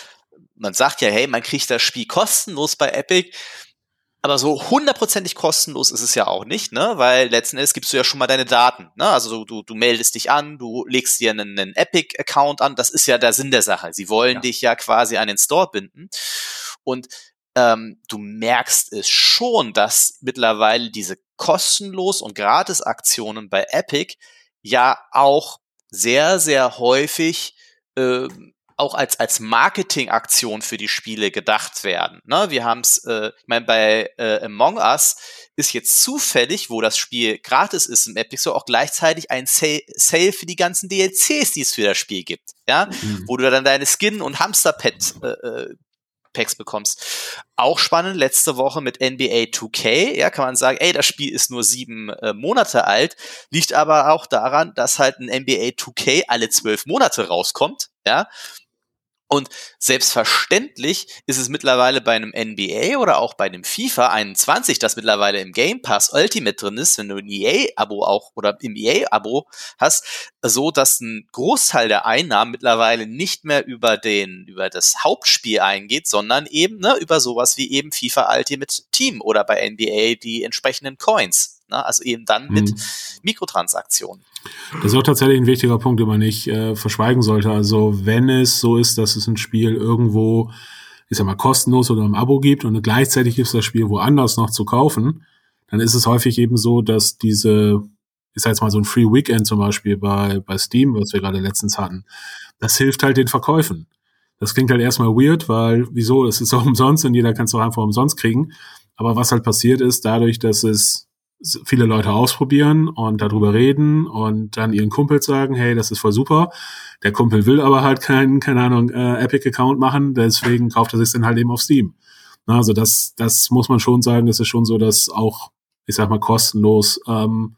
man sagt ja, hey, man kriegt das Spiel kostenlos bei Epic. Aber so hundertprozentig kostenlos ist es ja auch nicht, ne? Weil letzten Endes gibst du ja schon mal deine Daten, ne? Also du, du meldest dich an, du legst dir einen, einen Epic-Account an. Das ist ja der Sinn der Sache. Sie wollen ja. dich ja quasi an den Store binden. Und ähm, du merkst es schon, dass mittlerweile diese kostenlos und gratis Aktionen bei Epic ja auch sehr, sehr häufig ähm, auch als, als Marketingaktion für die Spiele gedacht werden. Ne? Wir haben es, äh, ich meine, bei äh, Among Us ist jetzt zufällig, wo das Spiel gratis ist im Epic Store, auch gleichzeitig ein Sale, Sale für die ganzen DLCs, die es für das Spiel gibt. Ja, mhm. wo du dann deine Skin und Hamsterpad äh, äh Packs bekommst. Auch spannend, letzte Woche mit NBA 2K, ja, kann man sagen, ey, das Spiel ist nur sieben äh, Monate alt, liegt aber auch daran, dass halt ein NBA 2K alle zwölf Monate rauskommt, ja, und selbstverständlich ist es mittlerweile bei einem NBA oder auch bei einem FIFA 21, das mittlerweile im Game Pass Ultimate drin ist, wenn du ein EA-Abo auch oder im EA-Abo hast, so, dass ein Großteil der Einnahmen mittlerweile nicht mehr über den, über das Hauptspiel eingeht, sondern eben ne, über sowas wie eben FIFA Ultimate Team oder bei NBA die entsprechenden Coins. Ne? Also eben dann mit mhm. Mikrotransaktionen. Das ist auch tatsächlich ein wichtiger Punkt, den man nicht äh, verschweigen sollte. Also wenn es so ist, dass es ein Spiel irgendwo, ich sag mal, kostenlos oder im Abo gibt und gleichzeitig ist das Spiel woanders noch zu kaufen, dann ist es häufig eben so, dass diese, ich sag jetzt mal so ein Free Weekend zum Beispiel bei, bei Steam, was wir gerade letztens hatten, das hilft halt den Verkäufen. Das klingt halt erstmal weird, weil wieso, es ist auch umsonst und jeder kann es auch einfach umsonst kriegen. Aber was halt passiert ist, dadurch, dass es viele Leute ausprobieren und darüber reden und dann ihren Kumpels sagen, hey, das ist voll super. Der Kumpel will aber halt keinen, keine Ahnung, äh, Epic-Account machen, deswegen kauft er sich dann halt eben auf Steam. Na, also das, das muss man schon sagen, das ist schon so, dass auch, ich sag mal, kostenlos ähm,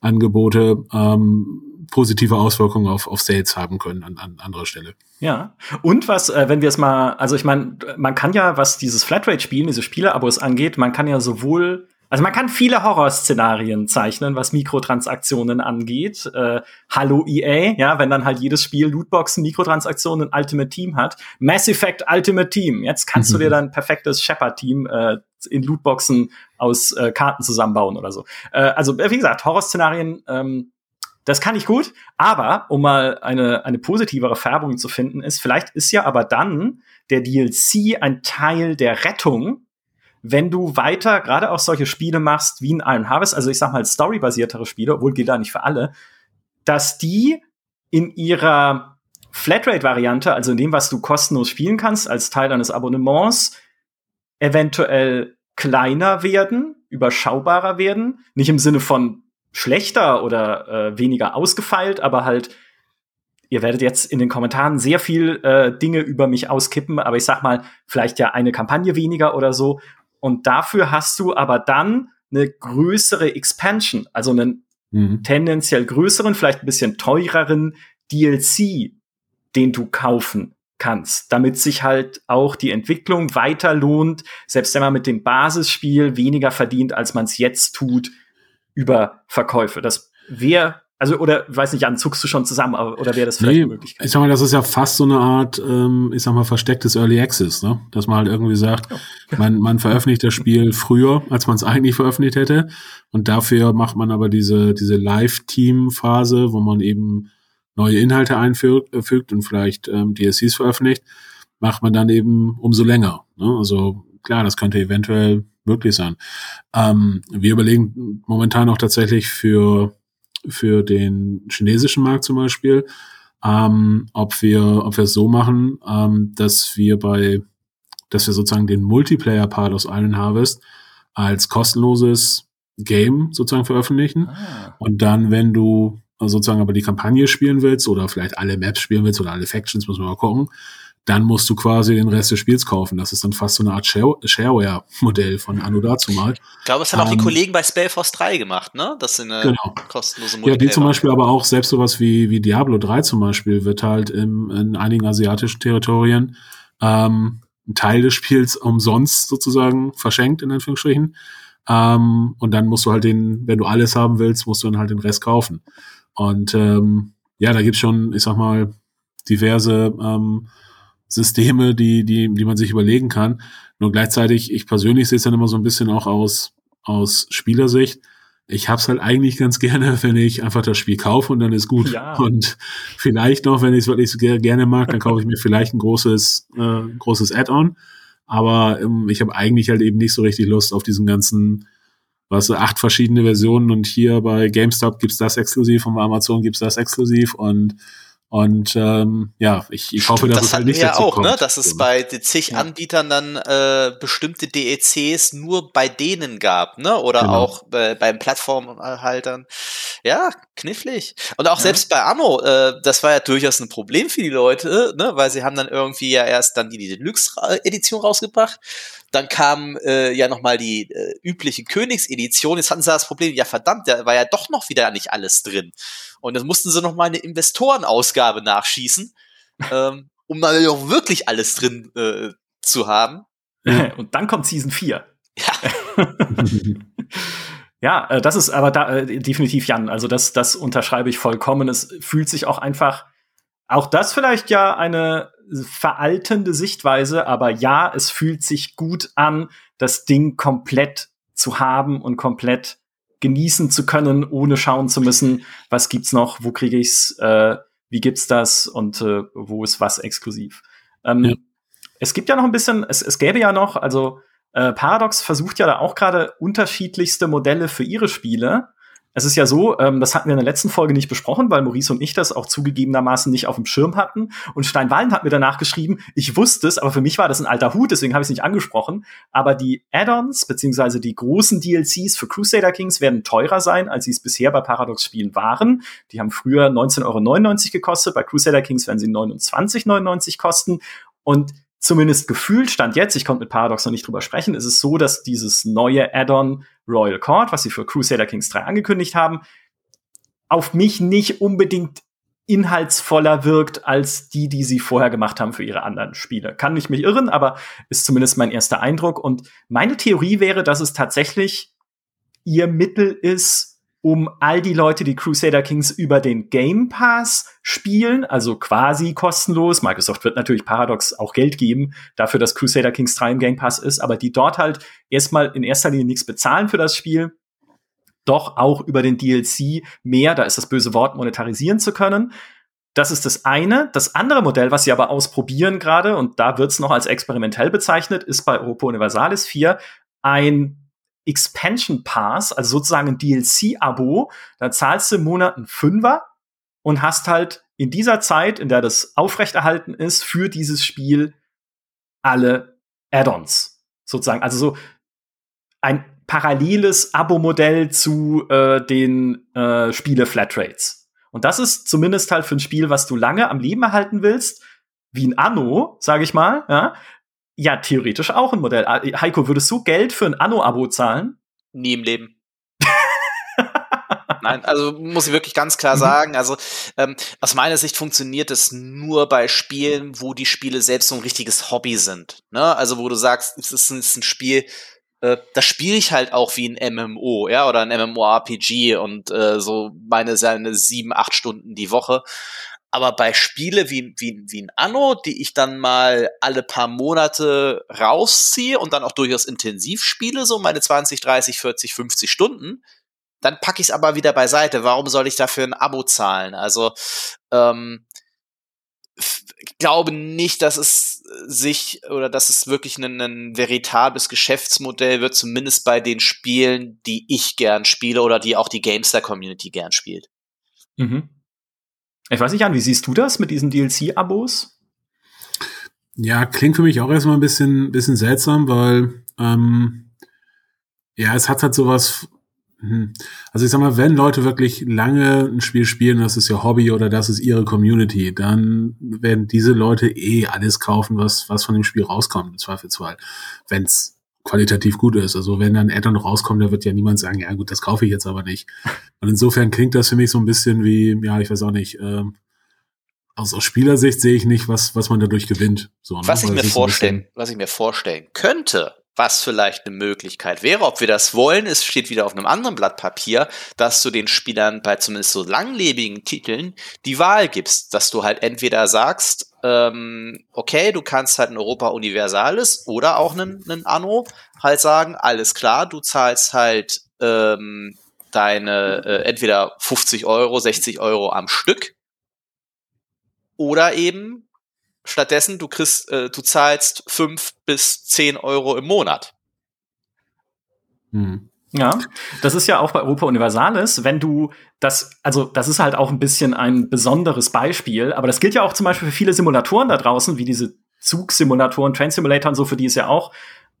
Angebote ähm, positive Auswirkungen auf, auf Sales haben können an, an anderer Stelle. Ja, und was, äh, wenn wir es mal, also ich meine, man kann ja, was dieses Flatrate-Spielen, diese Spieleabos angeht, man kann ja sowohl also man kann viele Horrorszenarien zeichnen, was Mikrotransaktionen angeht. Äh, Hallo EA, ja, wenn dann halt jedes Spiel Lootboxen, Mikrotransaktionen, Ultimate Team hat. Mass Effect Ultimate Team. Jetzt kannst mhm. du dir dann perfektes Shepard-Team äh, in Lootboxen aus äh, Karten zusammenbauen oder so. Äh, also wie gesagt, Horrorszenarien. Ähm, das kann ich gut, aber um mal eine, eine positivere Färbung zu finden, ist, vielleicht ist ja aber dann der DLC ein Teil der Rettung wenn du weiter gerade auch solche Spiele machst wie in Iron Harvest, also ich sag mal storybasiertere Spiele, obwohl geht da nicht für alle, dass die in ihrer Flatrate-Variante, also in dem, was du kostenlos spielen kannst, als Teil deines Abonnements, eventuell kleiner werden, überschaubarer werden. Nicht im Sinne von schlechter oder äh, weniger ausgefeilt, aber halt, ihr werdet jetzt in den Kommentaren sehr viel äh, Dinge über mich auskippen, aber ich sag mal, vielleicht ja eine Kampagne weniger oder so. Und dafür hast du aber dann eine größere Expansion, also einen mhm. tendenziell größeren, vielleicht ein bisschen teureren DLC, den du kaufen kannst, damit sich halt auch die Entwicklung weiter lohnt, selbst wenn man mit dem Basisspiel weniger verdient, als man es jetzt tut, über Verkäufe. Das wäre also, oder weiß nicht, Jan, zuckst du schon zusammen, oder wäre das vielleicht nee, eine Möglichkeit? Ich sag mal, das ist ja fast so eine Art, ähm, ich sag mal, verstecktes Early Access, ne? Dass man halt irgendwie sagt, oh. man, man veröffentlicht das Spiel früher, als man es eigentlich veröffentlicht hätte. Und dafür macht man aber diese, diese Live-Team-Phase, wo man eben neue Inhalte einfügt äh, und vielleicht ähm, DSCs veröffentlicht, macht man dann eben umso länger. Ne? Also klar, das könnte eventuell möglich sein. Ähm, wir überlegen momentan auch tatsächlich für für den chinesischen Markt zum Beispiel, ähm, ob wir, ob wir es so machen, ähm, dass wir bei, dass wir sozusagen den Multiplayer-Part aus Iron Harvest als kostenloses Game sozusagen veröffentlichen. Ah. Und dann, wenn du sozusagen aber die Kampagne spielen willst oder vielleicht alle Maps spielen willst oder alle Factions, muss man mal gucken, dann musst du quasi den Rest des Spiels kaufen. Das ist dann fast so eine Art Shareware-Modell von Anno dazu mal. Ich glaube, es haben ähm, auch die ähm, Kollegen bei Spellforce 3 gemacht, ne? Das sind eine genau. kostenlose Modelle. Ja, die zum Beispiel aber auch selbst sowas wie, wie Diablo 3 zum Beispiel wird halt im, in einigen asiatischen Territorien ähm, ein Teil des Spiels umsonst sozusagen verschenkt, in Anführungsstrichen. Ähm, und dann musst du halt den, wenn du alles haben willst, musst du dann halt den Rest kaufen. Und ähm, ja, da gibt's schon, ich sag mal, diverse ähm, Systeme, die, die, die man sich überlegen kann. Nur gleichzeitig, ich persönlich sehe es dann immer so ein bisschen auch aus, aus Spielersicht. Ich hab's halt eigentlich ganz gerne, wenn ich einfach das Spiel kaufe und dann ist gut. Ja. Und vielleicht noch, wenn ich es wirklich so gerne mag, dann kaufe ich mir vielleicht ein großes, äh, großes Add-on. Aber ähm, ich habe eigentlich halt eben nicht so richtig Lust auf diesen ganzen, was acht verschiedene Versionen und hier bei GameStop gibt's das exklusiv und bei Amazon gibt's das exklusiv und Und ähm, ja, ich, ich hoffe, dass das es halt nicht ja dazu auch, kommt. ne? Dass es So, bei zig Ja. Anbietern dann äh, bestimmte DECs nur bei denen gab, ne? Oder Genau. auch bei, beim Plattformhaltern. Ja, knifflig. Und auch Ja. selbst bei Anno, äh, das war ja durchaus ein Problem für die Leute, ne? Weil sie haben dann irgendwie ja erst dann die, die Deluxe-Edition rausgebracht. Dann kam äh, ja nochmal die äh, übliche Königsedition. Jetzt hatten sie das Problem, ja verdammt, da war ja doch noch wieder nicht alles drin. Und dann mussten sie nochmal eine Investorenausgabe nachschießen, ähm, um mal auch wirklich alles drin äh, zu haben. Und dann kommt Season 4. Ja, Ja, äh, das ist aber da, äh, definitiv Jan. Also das, das unterschreibe ich vollkommen. Es fühlt sich auch einfach, auch das vielleicht ja eine veraltende Sichtweise, aber ja, es fühlt sich gut an, das Ding komplett zu haben und komplett genießen zu können, ohne schauen zu müssen, was gibt's noch, wo kriege ich's, äh, wie gibt's das und äh, wo ist was exklusiv. Ähm, Ja. Es gibt ja noch ein bisschen, es, es gäbe ja noch, also äh, Paradox versucht ja da auch gerade unterschiedlichste Modelle für ihre Spiele. Es ist ja so, ähm, das hatten wir in der letzten Folge nicht besprochen, weil Maurice und ich das auch zugegebenermaßen nicht auf dem Schirm hatten. Und Steinwallen hat mir danach geschrieben, ich wusste es, aber für mich war das ein alter Hut, deswegen habe ich es nicht angesprochen. Aber die Add-ons beziehungsweise die großen DLCs für Crusader Kings werden teurer sein, als sie es bisher bei Paradox-Spielen waren. Die haben früher 19,99 Euro gekostet, bei Crusader Kings werden sie 29,99 kosten. Und zumindest gefühlt stand jetzt, ich konnte mit Paradox noch nicht drüber sprechen, ist es so, dass dieses neue Add-on Royal Court, was sie für Crusader Kings 3 angekündigt haben, auf mich nicht unbedingt inhaltsvoller wirkt als die, die sie vorher gemacht haben für ihre anderen Spiele. Kann ich mich irren, aber ist zumindest mein erster Eindruck. Und meine Theorie wäre, dass es tatsächlich ihr Mittel ist, um all die Leute, die Crusader Kings über den Game Pass spielen, also quasi kostenlos. Microsoft wird natürlich Paradox auch Geld geben dafür, dass Crusader Kings 3 im Game Pass ist, aber die dort halt erstmal in erster Linie nichts bezahlen für das Spiel, doch auch über den DLC mehr, da ist das böse Wort, monetarisieren zu können. Das ist das eine. Das andere Modell, was sie aber ausprobieren gerade, und da wird es noch als experimentell bezeichnet, ist bei Europa Universalis 4 ein Expansion Pass, also sozusagen ein DLC-Abo. Da zahlst du im Monat einen Fünfer und hast halt in dieser Zeit, in der das aufrechterhalten ist, für dieses Spiel alle Add-ons. Sozusagen. Also so ein paralleles Abo-Modell zu äh, den äh, Spiele-Flatrates. Und das ist zumindest halt für ein Spiel, was du lange am Leben erhalten willst, wie ein Anno, sage ich mal, ja, ja, theoretisch auch ein Modell. Ah, Heiko, würdest du Geld für ein Anno-Abo zahlen? nie im Leben. Nein, also muss ich wirklich ganz klar Mhm. sagen. Also ähm, aus meiner Sicht funktioniert es nur bei Spielen, wo die Spiele selbst so ein richtiges Hobby sind. Ne? Also wo du sagst, es ist, ein- es ist ein Spiel, äh, das spiele ich halt auch wie ein MMO, ja, oder ein MMORPG und äh, so meine seine sieben, acht Stunden die Woche. Aber bei Spiele wie, wie, wie ein Anno, die ich dann mal alle paar Monate rausziehe und dann auch durchaus intensiv spiele, so meine 20, 30, 40, 50 Stunden, dann packe ich es aber wieder beiseite. Warum soll ich dafür ein Abo zahlen? Also ähm, ich glaube nicht, dass es sich oder dass es wirklich ein, ein veritables Geschäftsmodell wird, zumindest bei den Spielen, die ich gern spiele oder die auch die Gamestar-Community gern spielt. Mhm. Ich weiß nicht, Jan, wie siehst du das mit diesen DLC-Abos? Ja, klingt für mich auch erstmal ein bisschen, bisschen seltsam, weil ähm, ja, es hat halt sowas. hm. Also ich sag mal, wenn Leute wirklich lange ein Spiel spielen, das ist ihr Hobby oder das ist ihre Community, dann werden diese Leute eh alles kaufen, was, was von dem Spiel rauskommt, im Zweifelsfall. Wenn es qualitativ gut ist. Also wenn dann Add-on rauskommt, da wird ja niemand sagen, ja gut, das kaufe ich jetzt aber nicht. Und insofern klingt das für mich so ein bisschen wie, ja, ich weiß auch nicht, ähm, aus, aus Spielersicht sehe ich nicht, was, was man dadurch gewinnt. So, ne? Was ich mir vorstellen, was ich mir vorstellen könnte, was vielleicht eine Möglichkeit wäre, ob wir das wollen, es steht wieder auf einem anderen Blatt Papier, dass du den Spielern bei zumindest so langlebigen Titeln die Wahl gibst, dass du halt entweder sagst, ähm, okay, du kannst halt ein Europa Universalis oder auch einen, einen Anno halt sagen, alles klar, du zahlst halt ähm, deine äh, entweder 50 Euro, 60 Euro am Stück oder eben stattdessen du kriegst, äh, du zahlst fünf bis zehn Euro im Monat. Hm. Ja, das ist ja auch bei Europa Universalis, wenn du das, also das ist halt auch ein bisschen ein besonderes Beispiel, aber das gilt ja auch zum Beispiel für viele Simulatoren da draußen, wie diese Zugsimulatoren, Train Simulator und so, für die es ja auch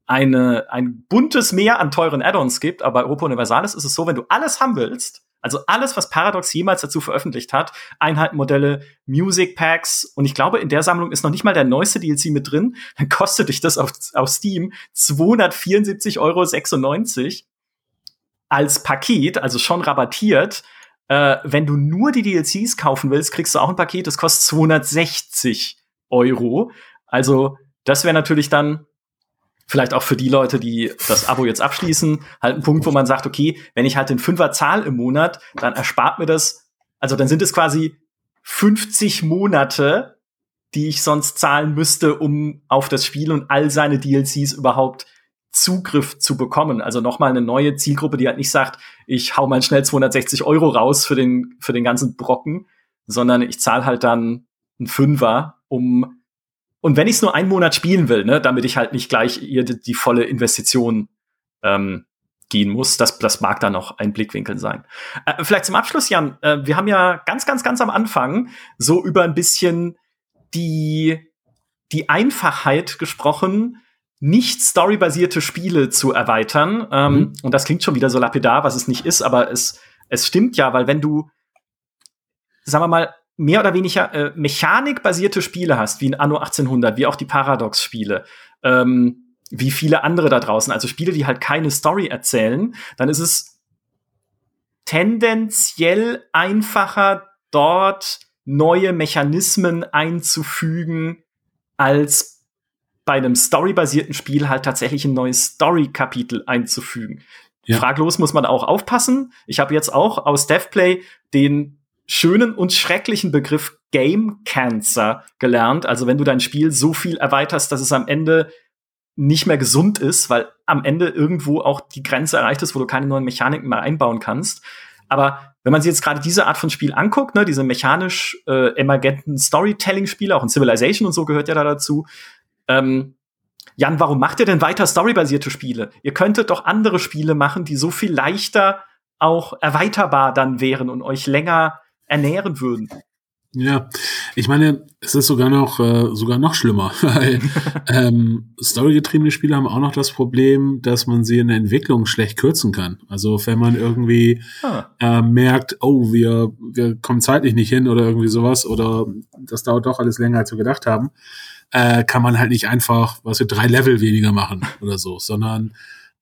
eine, ein buntes Meer an teuren Add-ons gibt, aber bei Europa Universalis ist es so, wenn du alles haben willst, also alles, was Paradox jemals dazu veröffentlicht hat, Einheitenmodelle, Music Packs und ich glaube, in der Sammlung ist noch nicht mal der neueste DLC mit drin, dann kostet dich das auf, auf Steam 274,96 Euro als Paket, also schon rabattiert. Äh, wenn du nur die DLCs kaufen willst, kriegst du auch ein Paket, das kostet 260 Euro. Also das wäre natürlich dann vielleicht auch für die Leute, die das Abo jetzt abschließen, halt ein Punkt, wo man sagt, okay, wenn ich halt den Fünfer zahl im Monat, dann erspart mir das, also dann sind es quasi 50 Monate, die ich sonst zahlen müsste, um auf das Spiel und all seine DLCs überhaupt Zugriff zu bekommen. Also nochmal eine neue Zielgruppe, die halt nicht sagt, ich hau mal schnell 260 Euro raus für den, für den ganzen Brocken, sondern ich zahle halt dann einen Fünfer, um und wenn ich es nur einen Monat spielen will, ne, damit ich halt nicht gleich ihr die, die volle Investition ähm, gehen muss, das, das mag da noch ein Blickwinkel sein. Äh, vielleicht zum Abschluss, Jan, äh, wir haben ja ganz, ganz, ganz am Anfang so über ein bisschen die, die Einfachheit gesprochen, nicht storybasierte Spiele zu erweitern. Ähm, mhm. Und das klingt schon wieder so lapidar, was es nicht ist, aber es, es stimmt ja, weil wenn du, sagen wir mal, mehr oder weniger äh, mechanikbasierte Spiele hast, wie in Anno 1800, wie auch die Paradox-Spiele, ähm, wie viele andere da draußen, also Spiele, die halt keine Story erzählen, dann ist es tendenziell einfacher, dort neue Mechanismen einzufügen, als bei einem storybasierten Spiel halt tatsächlich ein neues Story-Kapitel einzufügen. Ja. Fraglos muss man auch aufpassen. Ich habe jetzt auch aus DevPlay den schönen und schrecklichen Begriff Game Cancer gelernt. Also wenn du dein Spiel so viel erweiterst, dass es am Ende nicht mehr gesund ist, weil am Ende irgendwo auch die Grenze erreicht ist, wo du keine neuen Mechaniken mehr einbauen kannst. Aber wenn man sich jetzt gerade diese Art von Spiel anguckt, ne, diese mechanisch äh, emergenten Storytelling-Spiele, auch in Civilization und so gehört ja da dazu, ähm, Jan, warum macht ihr denn weiter storybasierte Spiele? Ihr könntet doch andere Spiele machen, die so viel leichter auch erweiterbar dann wären und euch länger ernähren würden. Ja, ich meine, es ist sogar noch äh, sogar noch schlimmer, weil ähm, storygetriebene Spiele haben auch noch das Problem, dass man sie in der Entwicklung schlecht kürzen kann. Also wenn man irgendwie ah. äh, merkt, oh, wir wir kommen zeitlich nicht hin oder irgendwie sowas oder das dauert doch alles länger als wir gedacht haben, äh, kann man halt nicht einfach, was wir drei Level weniger machen oder so, sondern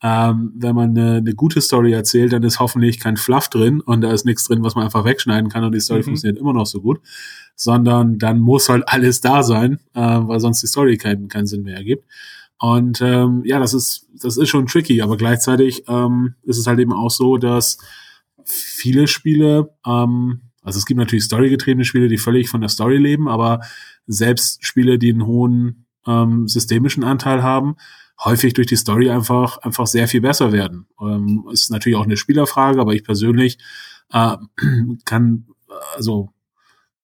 ähm, wenn man eine, eine gute Story erzählt, dann ist hoffentlich kein Fluff drin und da ist nichts drin, was man einfach wegschneiden kann und die Story mhm. funktioniert immer noch so gut, sondern dann muss halt alles da sein, äh, weil sonst die Story keinen, keinen Sinn mehr ergibt. Und ähm, ja, das ist, das ist schon tricky, aber gleichzeitig ähm, ist es halt eben auch so, dass viele Spiele, ähm, also es gibt natürlich storygetriebene Spiele, die völlig von der Story leben, aber selbst Spiele, die einen hohen ähm, systemischen Anteil haben, häufig durch die Story einfach, einfach sehr viel besser werden. Ähm, ist natürlich auch eine Spielerfrage, aber ich persönlich äh, kann, also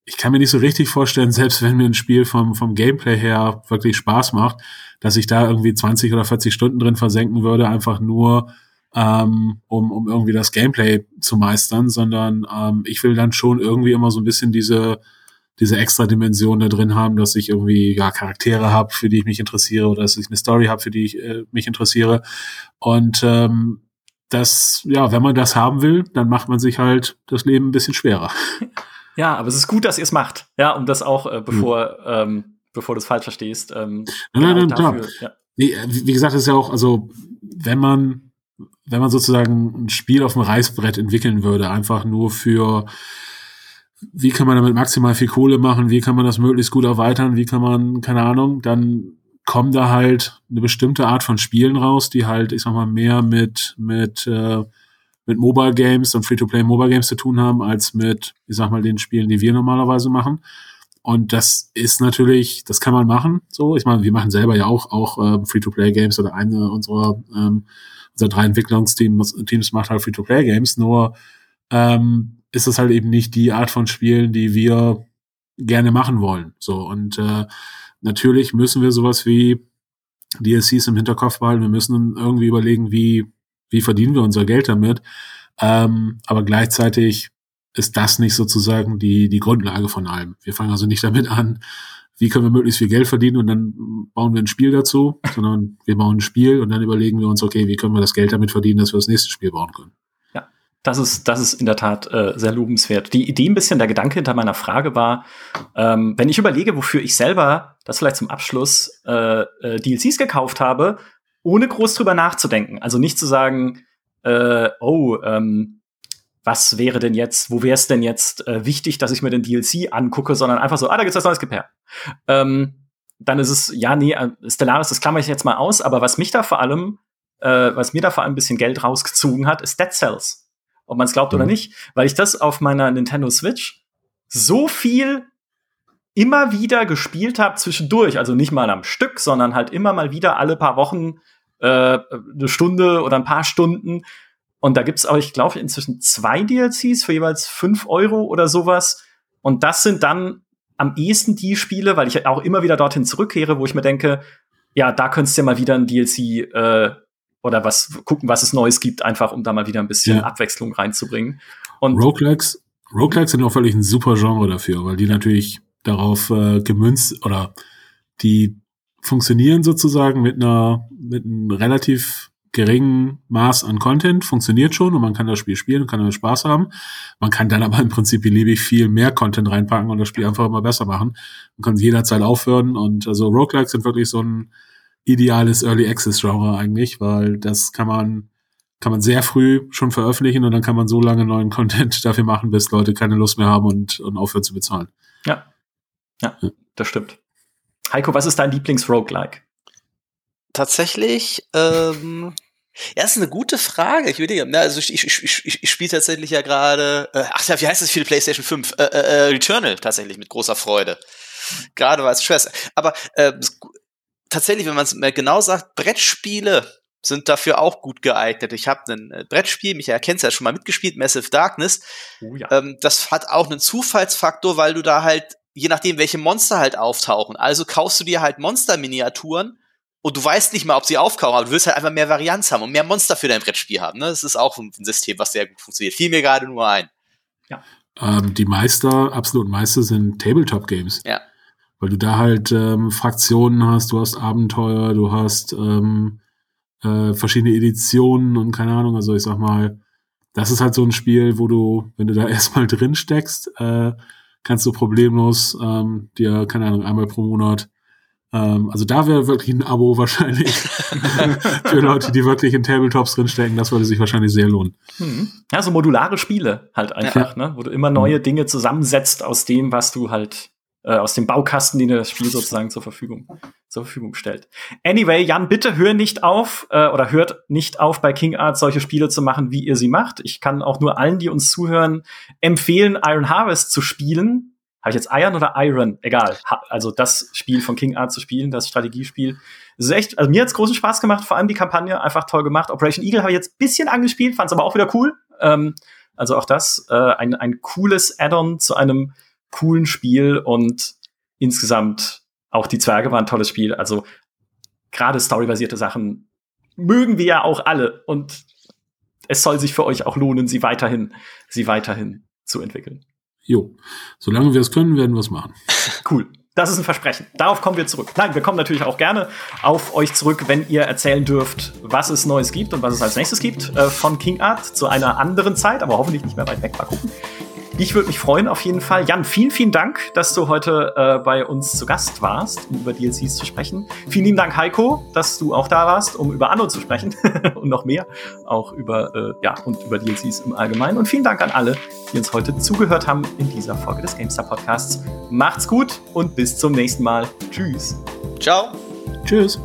ich kann mir nicht so richtig vorstellen, selbst wenn mir ein Spiel vom, vom Gameplay her wirklich Spaß macht, dass ich da irgendwie 20 oder 40 Stunden drin versenken würde, einfach nur ähm, um, um irgendwie das Gameplay zu meistern, sondern ähm, ich will dann schon irgendwie immer so ein bisschen diese diese extra Dimension da drin haben, dass ich irgendwie ja Charaktere habe, für die ich mich interessiere oder dass ich eine Story habe, für die ich äh, mich interessiere. Und ähm, das, ja, wenn man das haben will, dann macht man sich halt das Leben ein bisschen schwerer. Ja, aber es ist gut, dass ihr es macht, ja, um das auch, äh, bevor, mhm. ähm, bevor du es falsch verstehst. Ähm, nein, nein, nein, dafür, ja. Nee, äh, wie gesagt, ist ja auch, also wenn man, wenn man sozusagen ein Spiel auf dem Reißbrett entwickeln würde, einfach nur für wie kann man damit maximal viel Kohle machen, wie kann man das möglichst gut erweitern, wie kann man, keine Ahnung, dann kommen da halt eine bestimmte Art von Spielen raus, die halt, ich sag mal, mehr mit, mit, äh, mit Mobile Games und Free-to-Play Mobile Games zu tun haben, als mit, ich sag mal, den Spielen, die wir normalerweise machen. Und das ist natürlich, das kann man machen. So, ich meine, wir machen selber ja auch auch äh, Free-to-Play-Games oder eine unserer ähm, unserer drei Entwicklungsteams Teams macht halt Free-to-Play-Games. Nur ähm, ist das halt eben nicht die Art von Spielen, die wir gerne machen wollen. So und äh, natürlich müssen wir sowas wie DLCs im Hinterkopf behalten. Wir müssen irgendwie überlegen, wie wie verdienen wir unser Geld damit. Ähm, aber gleichzeitig ist das nicht sozusagen die, die Grundlage von allem. Wir fangen also nicht damit an, wie können wir möglichst viel Geld verdienen und dann bauen wir ein Spiel dazu, sondern wir bauen ein Spiel und dann überlegen wir uns, okay, wie können wir das Geld damit verdienen, dass wir das nächste Spiel bauen können. Das ist, das ist in der Tat äh, sehr lobenswert. Die Idee ein bisschen, der Gedanke hinter meiner Frage war, ähm, wenn ich überlege, wofür ich selber, das vielleicht zum Abschluss, äh, äh, DLCs gekauft habe, ohne groß drüber nachzudenken. Also nicht zu sagen, äh, oh, ähm, was wäre denn jetzt, wo wäre es denn jetzt äh, wichtig, dass ich mir den DLC angucke, sondern einfach so, ah, da gibt's was Neues Gepair. Ähm, dann ist es, ja, nee, äh, Stellaris, das klammer ich jetzt mal aus, aber was mich da vor allem, äh, was mir da vor allem ein bisschen Geld rausgezogen hat, ist Dead Cells. Ob man es glaubt mhm. oder nicht, weil ich das auf meiner Nintendo Switch so viel immer wieder gespielt habe zwischendurch, also nicht mal am Stück, sondern halt immer mal wieder alle paar Wochen äh, eine Stunde oder ein paar Stunden und da gibt's auch, ich glaube, inzwischen zwei DLCs für jeweils fünf Euro oder sowas. Und das sind dann am ehesten die Spiele, weil ich auch immer wieder dorthin zurückkehre, wo ich mir denke, ja, da könntest du ja mal wieder ein DLC äh, oder was gucken, was es Neues gibt, einfach um da mal wieder ein bisschen ja. Abwechslung reinzubringen. Und Roguelikes, Roguelikes sind auch völlig ein super Genre dafür, weil die natürlich darauf äh, gemünzt oder die funktionieren sozusagen mit einer mit einem relativ geringen Maß an Content funktioniert schon und man kann das Spiel spielen und kann damit Spaß haben. Man kann dann aber im Prinzip beliebig viel mehr Content reinpacken und das Spiel einfach immer besser machen. Man kann jederzeit aufhören und also Roguelikes sind wirklich so ein ideales Early Access Genre eigentlich, weil das kann man kann man sehr früh schon veröffentlichen und dann kann man so lange neuen Content dafür machen, bis Leute keine Lust mehr haben und, und aufhören zu bezahlen. Ja. Ja, ja. das stimmt. Heiko, was ist dein Lieblings-Roguelike? Tatsächlich ähm, ja, das ist eine gute Frage. Ich würde ja, also ich, ich, ich, ich, spiele tatsächlich ja gerade, äh, ach ja, wie heißt das für die PlayStation 5? Äh, äh, äh, Returnal tatsächlich mit großer Freude. Gerade weil es schwer. Aber äh, tatsächlich, wenn man es genau sagt, Brettspiele sind dafür auch gut geeignet. Ich habe ein äh, Brettspiel, Michael kennt ja schon mal mitgespielt, Massive Darkness. Oh, ja. ähm, das hat auch einen Zufallsfaktor, weil du da halt, je nachdem, welche Monster halt auftauchen. Also kaufst du dir halt Monster-Miniaturen und du weißt nicht mal, ob sie aufkommen, aber du willst halt einfach mehr Varianz haben und mehr Monster für dein Brettspiel haben. Ne? Das ist auch ein System, was sehr gut funktioniert. Fiel mir gerade nur ein. Ja. Ähm, die Meister, absolut Meister sind Tabletop-Games. Ja. Weil du da halt ähm, Fraktionen hast, du hast Abenteuer, du hast ähm, äh, verschiedene Editionen und keine Ahnung, also ich sag mal, das ist halt so ein Spiel, wo du, wenn du da erstmal drin steckst, äh, kannst du problemlos ähm, dir, keine Ahnung, einmal pro Monat ähm, also da wäre wirklich ein Abo wahrscheinlich für Leute, die wirklich in Tabletops drinstecken. Das würde sich wahrscheinlich sehr lohnen. Hm. Ja, so modulare Spiele halt einfach, ja. ne? wo du immer neue Dinge zusammensetzt aus dem, was du halt äh, aus dem Baukasten, den das Spiel sozusagen zur Verfügung zur Verfügung stellt. Anyway, Jan, bitte hör nicht auf äh, oder hört nicht auf, bei King Art solche Spiele zu machen, wie ihr sie macht. Ich kann auch nur allen, die uns zuhören, empfehlen, Iron Harvest zu spielen habe ich jetzt Iron oder Iron? Egal. Also das Spiel von King Art zu spielen, das Strategiespiel. Das ist echt, also mir hat's großen Spaß gemacht, vor allem die Kampagne, einfach toll gemacht. Operation Eagle habe ich jetzt bisschen angespielt, fand's aber auch wieder cool. Ähm, also auch das, äh, ein, ein cooles Add-on zu einem coolen Spiel und insgesamt auch die Zwerge waren ein tolles Spiel. Also gerade storybasierte Sachen mögen wir ja auch alle und es soll sich für euch auch lohnen, sie weiterhin, sie weiterhin zu entwickeln. Jo, solange wir es können, werden wir es machen. Cool. Das ist ein Versprechen. Darauf kommen wir zurück. Nein, wir kommen natürlich auch gerne auf euch zurück, wenn ihr erzählen dürft, was es Neues gibt und was es als nächstes gibt äh, von King Art zu einer anderen Zeit, aber hoffentlich nicht mehr weit weg. Mal gucken. Ich würde mich freuen, auf jeden Fall. Jan, vielen, vielen Dank, dass du heute äh, bei uns zu Gast warst, um über DLCs zu sprechen. Vielen lieben Dank, Heiko, dass du auch da warst, um über Anno zu sprechen und noch mehr, auch über, äh, ja, und über DLCs im Allgemeinen. Und vielen Dank an alle, die uns heute zugehört haben in dieser Folge des GameStar Podcasts. Macht's gut und bis zum nächsten Mal. Tschüss. Ciao. Tschüss.